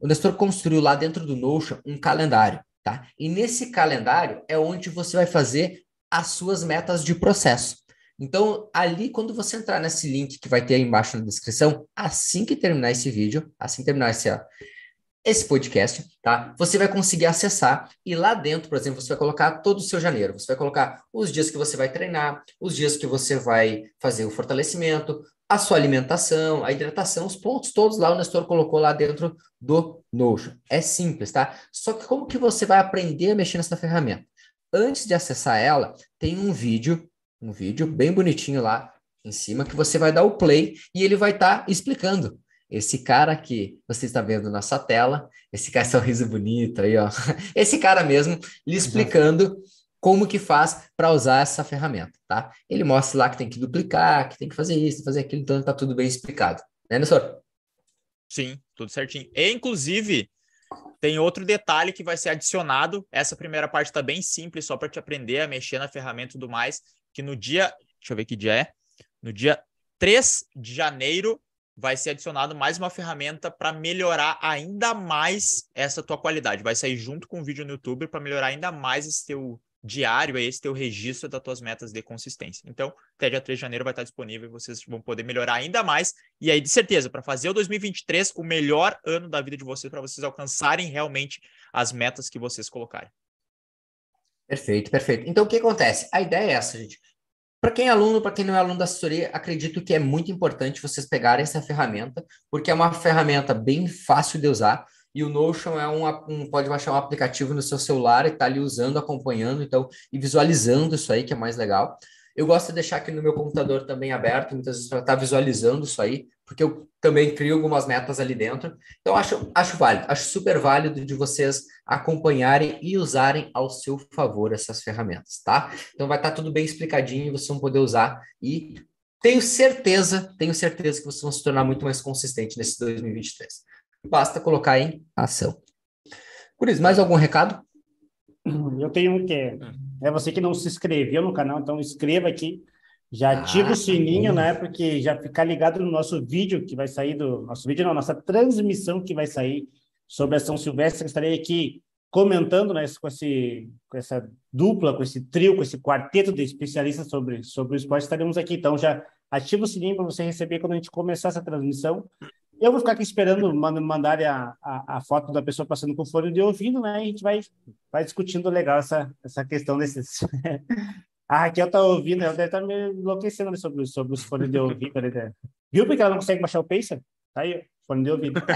o Nestor construiu lá dentro do Notion um calendário, tá? E nesse calendário é onde você vai fazer as suas metas de processo. Então, ali, quando você entrar nesse link que vai ter aí embaixo na descrição, assim que terminar esse vídeo, assim que terminar esse, esse podcast, tá? Você vai conseguir acessar e lá dentro, por exemplo, você vai colocar todo o seu janeiro. Você vai colocar os dias que você vai treinar, os dias que você vai fazer o fortalecimento, a sua alimentação, a hidratação, os pontos todos lá o Nestor colocou lá dentro do Notion. É simples, tá? Só que como que você vai aprender a mexer nessa ferramenta? Antes de acessar ela, tem um vídeo, um vídeo bem bonitinho lá em cima que você vai dar o play e ele vai estar tá explicando esse cara que você está vendo na sua tela, esse cara sorriso bonito aí, ó. Esse cara mesmo, lhe explicando como que faz para usar essa ferramenta, tá? Ele mostra lá que tem que duplicar, que tem que fazer isso, fazer aquilo, então tá tudo bem explicado. Né, Nessor?
Sim, tudo certinho. E, inclusive, tem outro detalhe que vai ser adicionado. Essa primeira parte está bem simples, só para te aprender a mexer na ferramenta e tudo mais. Que no dia. Deixa eu ver que dia é. No dia 3 de janeiro, vai ser adicionado mais uma ferramenta para melhorar ainda mais essa tua qualidade. Vai sair junto com o vídeo no YouTube para melhorar ainda mais esse teu diário, esse teu registro das tuas metas de consistência. Então, até dia 3 de janeiro vai estar disponível e vocês vão poder melhorar ainda mais. E aí, de certeza, para fazer o 2023 o melhor ano da vida de vocês, para vocês alcançarem realmente as metas que vocês colocarem.
Perfeito, perfeito. Então, o que acontece? A ideia é essa, gente. Para quem é aluno, para quem não é aluno da assessoria, acredito que é muito importante vocês pegarem essa ferramenta, porque é uma ferramenta bem fácil de usar. E o Notion é um, um pode baixar um aplicativo no seu celular e estar tá ali usando, acompanhando, então, e visualizando isso aí, que é mais legal. Eu gosto de deixar aqui no meu computador também aberto, muitas vezes para estar tá visualizando isso aí, porque eu também crio algumas metas ali dentro. Então, acho, acho válido, acho super válido de vocês acompanharem e usarem ao seu favor essas ferramentas, tá? Então, vai estar tá tudo bem explicadinho, vocês vão poder usar e tenho certeza, tenho certeza que vocês vão se tornar muito mais consistentes nesse 2023. Basta colocar em ação. Por isso, mais algum recado?
Eu tenho um que é, você que não se inscreveu no canal, então inscreva aqui, já ativa ah, o sininho, né? Porque já ficar ligado no nosso vídeo que vai sair do nosso vídeo, não, nossa transmissão que vai sair sobre a São Silvestre. Estarei aqui comentando né, com, esse, com essa dupla, com esse trio, com esse quarteto de especialistas sobre, sobre o esporte. Estaremos aqui, então já ativa o sininho para você receber quando a gente começar essa transmissão. Eu vou ficar aqui esperando mandar a, a, a, foto da pessoa passando com fone de ouvido, né? E a gente vai, vai discutindo legal essa, essa questão desses. a Raquel tá ouvindo, ela deve estar tá me enlouquecendo sobre, sobre os fones de ouvido. Né? Viu porque ela não consegue baixar o Pacer? Tá aí, fone de ouvido.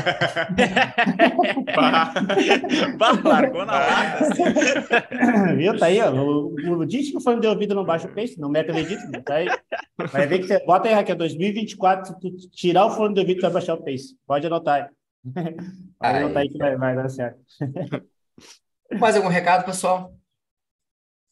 bah, largou na lata.
Assim. Viu? Tá aí, ó. O, o diz que o fone de ouvido não baixa o pace, não mete o edito. Tá aí. Vai ver que você bota aí, Raquel, 2024, se tu tirar o fone de ouvido, tu vai baixar o pace. Pode anotar aí. Pode anotar aí que vai, vai dar certo.
Mais algum recado, pessoal?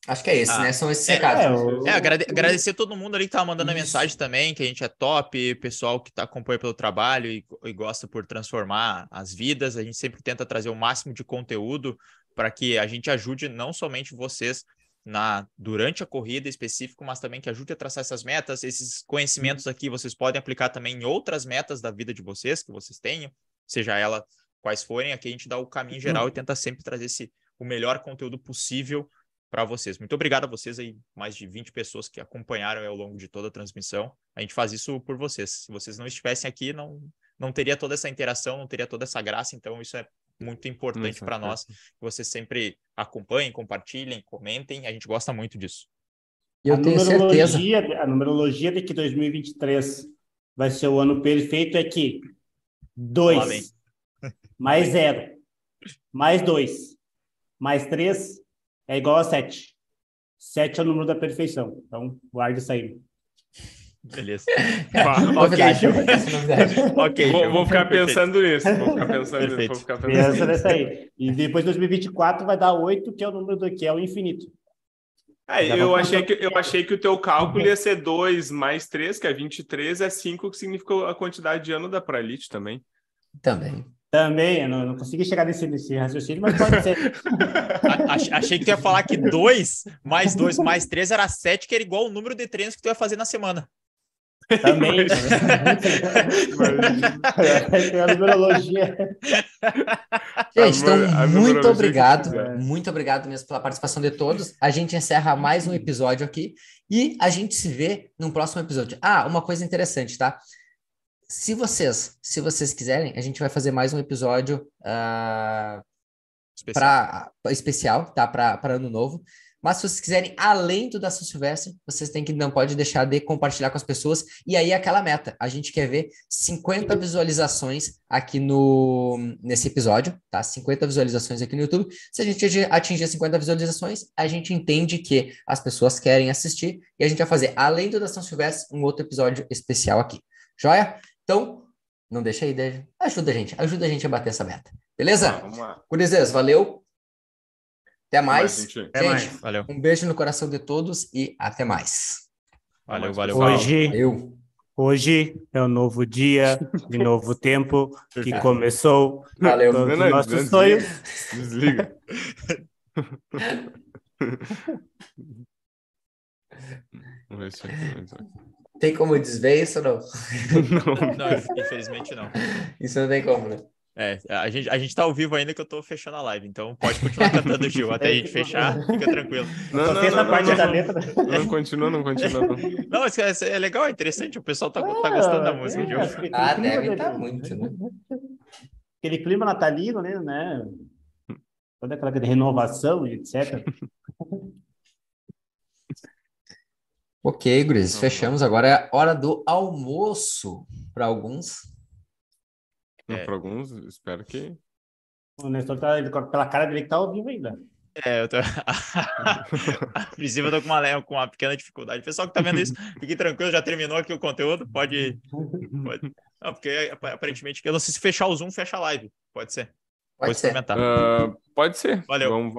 Acho que é esse, ah, né? São esses
é,
recados.
É, o... é agrade agradecer a todo mundo ali que tá mandando Isso. a mensagem também, que a gente é top, pessoal que tá acompanha pelo trabalho e, e, gosta por transformar as vidas. A gente sempre tenta trazer o máximo de conteúdo para que a gente ajude não somente vocês na durante a corrida específico, mas também que ajude a traçar essas metas. Esses conhecimentos aqui vocês podem aplicar também em outras metas da vida de vocês que vocês tenham, seja ela quais forem. Aqui a gente dá o caminho geral e tenta sempre trazer esse o melhor conteúdo possível para vocês. Muito obrigado a vocês aí, mais de 20 pessoas que acompanharam ao longo de toda a transmissão. A gente faz isso por vocês. Se vocês não estivessem aqui, não, não teria toda essa interação, não teria toda essa graça. Então, isso é muito importante para nós. Que vocês sempre acompanhem, compartilhem, comentem. A gente gosta muito disso.
Eu a tenho certeza. A numerologia de que 2023 vai ser o ano perfeito é que dois, mais zero, mais dois, mais três é igual a sete. Sete é o número da perfeição. Então, guarde isso aí.
Beleza.
novidade,
ok,
é novidade.
ok.
Vou,
Gil.
vou ficar
Perfeito.
pensando nisso. Vou ficar pensando nisso. Vou ficar pensando
Pensa
nisso.
aí. E depois 2024 vai dar oito, que é o número do que é o infinito.
É,
Já
eu achei, que, eu achei que o teu cálculo ia ser 2 mais 3, que é 23, é 5, que significa a quantidade de ano da Pralite também.
Também.
Também, eu não, não consegui chegar nesse, nesse raciocínio, mas pode ser.
A- ach- achei que tu ia falar que 2 mais 2 mais 3 era 7, que era igual o número de treinos que tu ia fazer na semana.
Também.
Imagina.
Tem a numerologia.
Gente, então, muito obrigado. Muito obrigado mesmo pela participação de todos. A gente encerra mais um episódio aqui e a gente se vê num próximo episódio. Ah, uma coisa interessante, tá? Se vocês, se vocês quiserem, a gente vai fazer mais um episódio ah,
Especial.
para especial, tá? Para ano novo. Mas se vocês quiserem, além do da São Silvestre, vocês têm que não pode deixar de compartilhar com as pessoas. E aí aquela meta, a gente quer ver 50 visualizações aqui no nesse episódio, tá? 50 visualizações aqui no YouTube. Se a gente ati- atingir 50 visualizações, a gente entende que as pessoas querem assistir e a gente vai fazer, além do da São Silvestre, um outro episódio especial aqui. Joia? Então, não deixa aí, de- ajuda a gente, ajuda a gente a bater essa meta. Beleza?
Tá, vamos lá.
Gurizes, valeu. Até mais.
gente.
Até
Gente,
mais.
Valeu.
um beijo no coração de todos e até mais.
Valeu,
mais,
valeu.
pessoal.
valeu.
Hoje,
Eu.
hoje é um novo dia, de novo tempo que começou.
Valeu.
Todos nossos
desliga.
sonhos.
Desliga. Vamos ver se aqui.
Tem como desver isso ou não?
Não,
Não, infelizmente não.
Isso não tem como, né?
É, a gente, a gente tá ao vivo ainda que eu tô fechando a live, então pode continuar cantando, Gil, até a gente fechar, fica tranquilo.
não,
Só
não, não,
parte
não,
da letra.
Não, continua, não continua. Não.
Não, mas é, é legal, é interessante, o pessoal tá, tá gostando da
Ah,
música,
é,
Gil.
Ah,
clima
deve
de-
estar muito, né?
Aquele clima natalino, né? né? Toda aquela renovação e etc.
Ok, Gris, fechamos. Agora é hora do almoço para alguns.
É.
Para alguns, espero que.
O Nestor tá ele- pela cara dele que tá ao vivo ainda.
É, eu tô. a princípio eu tô com uma, com uma pequena dificuldade. Pessoal que tá vendo isso, fique tranquilo, já terminou aqui o conteúdo, pode. pode... Não, porque ap- aparentemente, eu não sei se fechar o Zoom, fecha a live. Pode ser. Vou
Pode ser.
experimentar.
Ah, pode ser.
Valeu.
Vamos,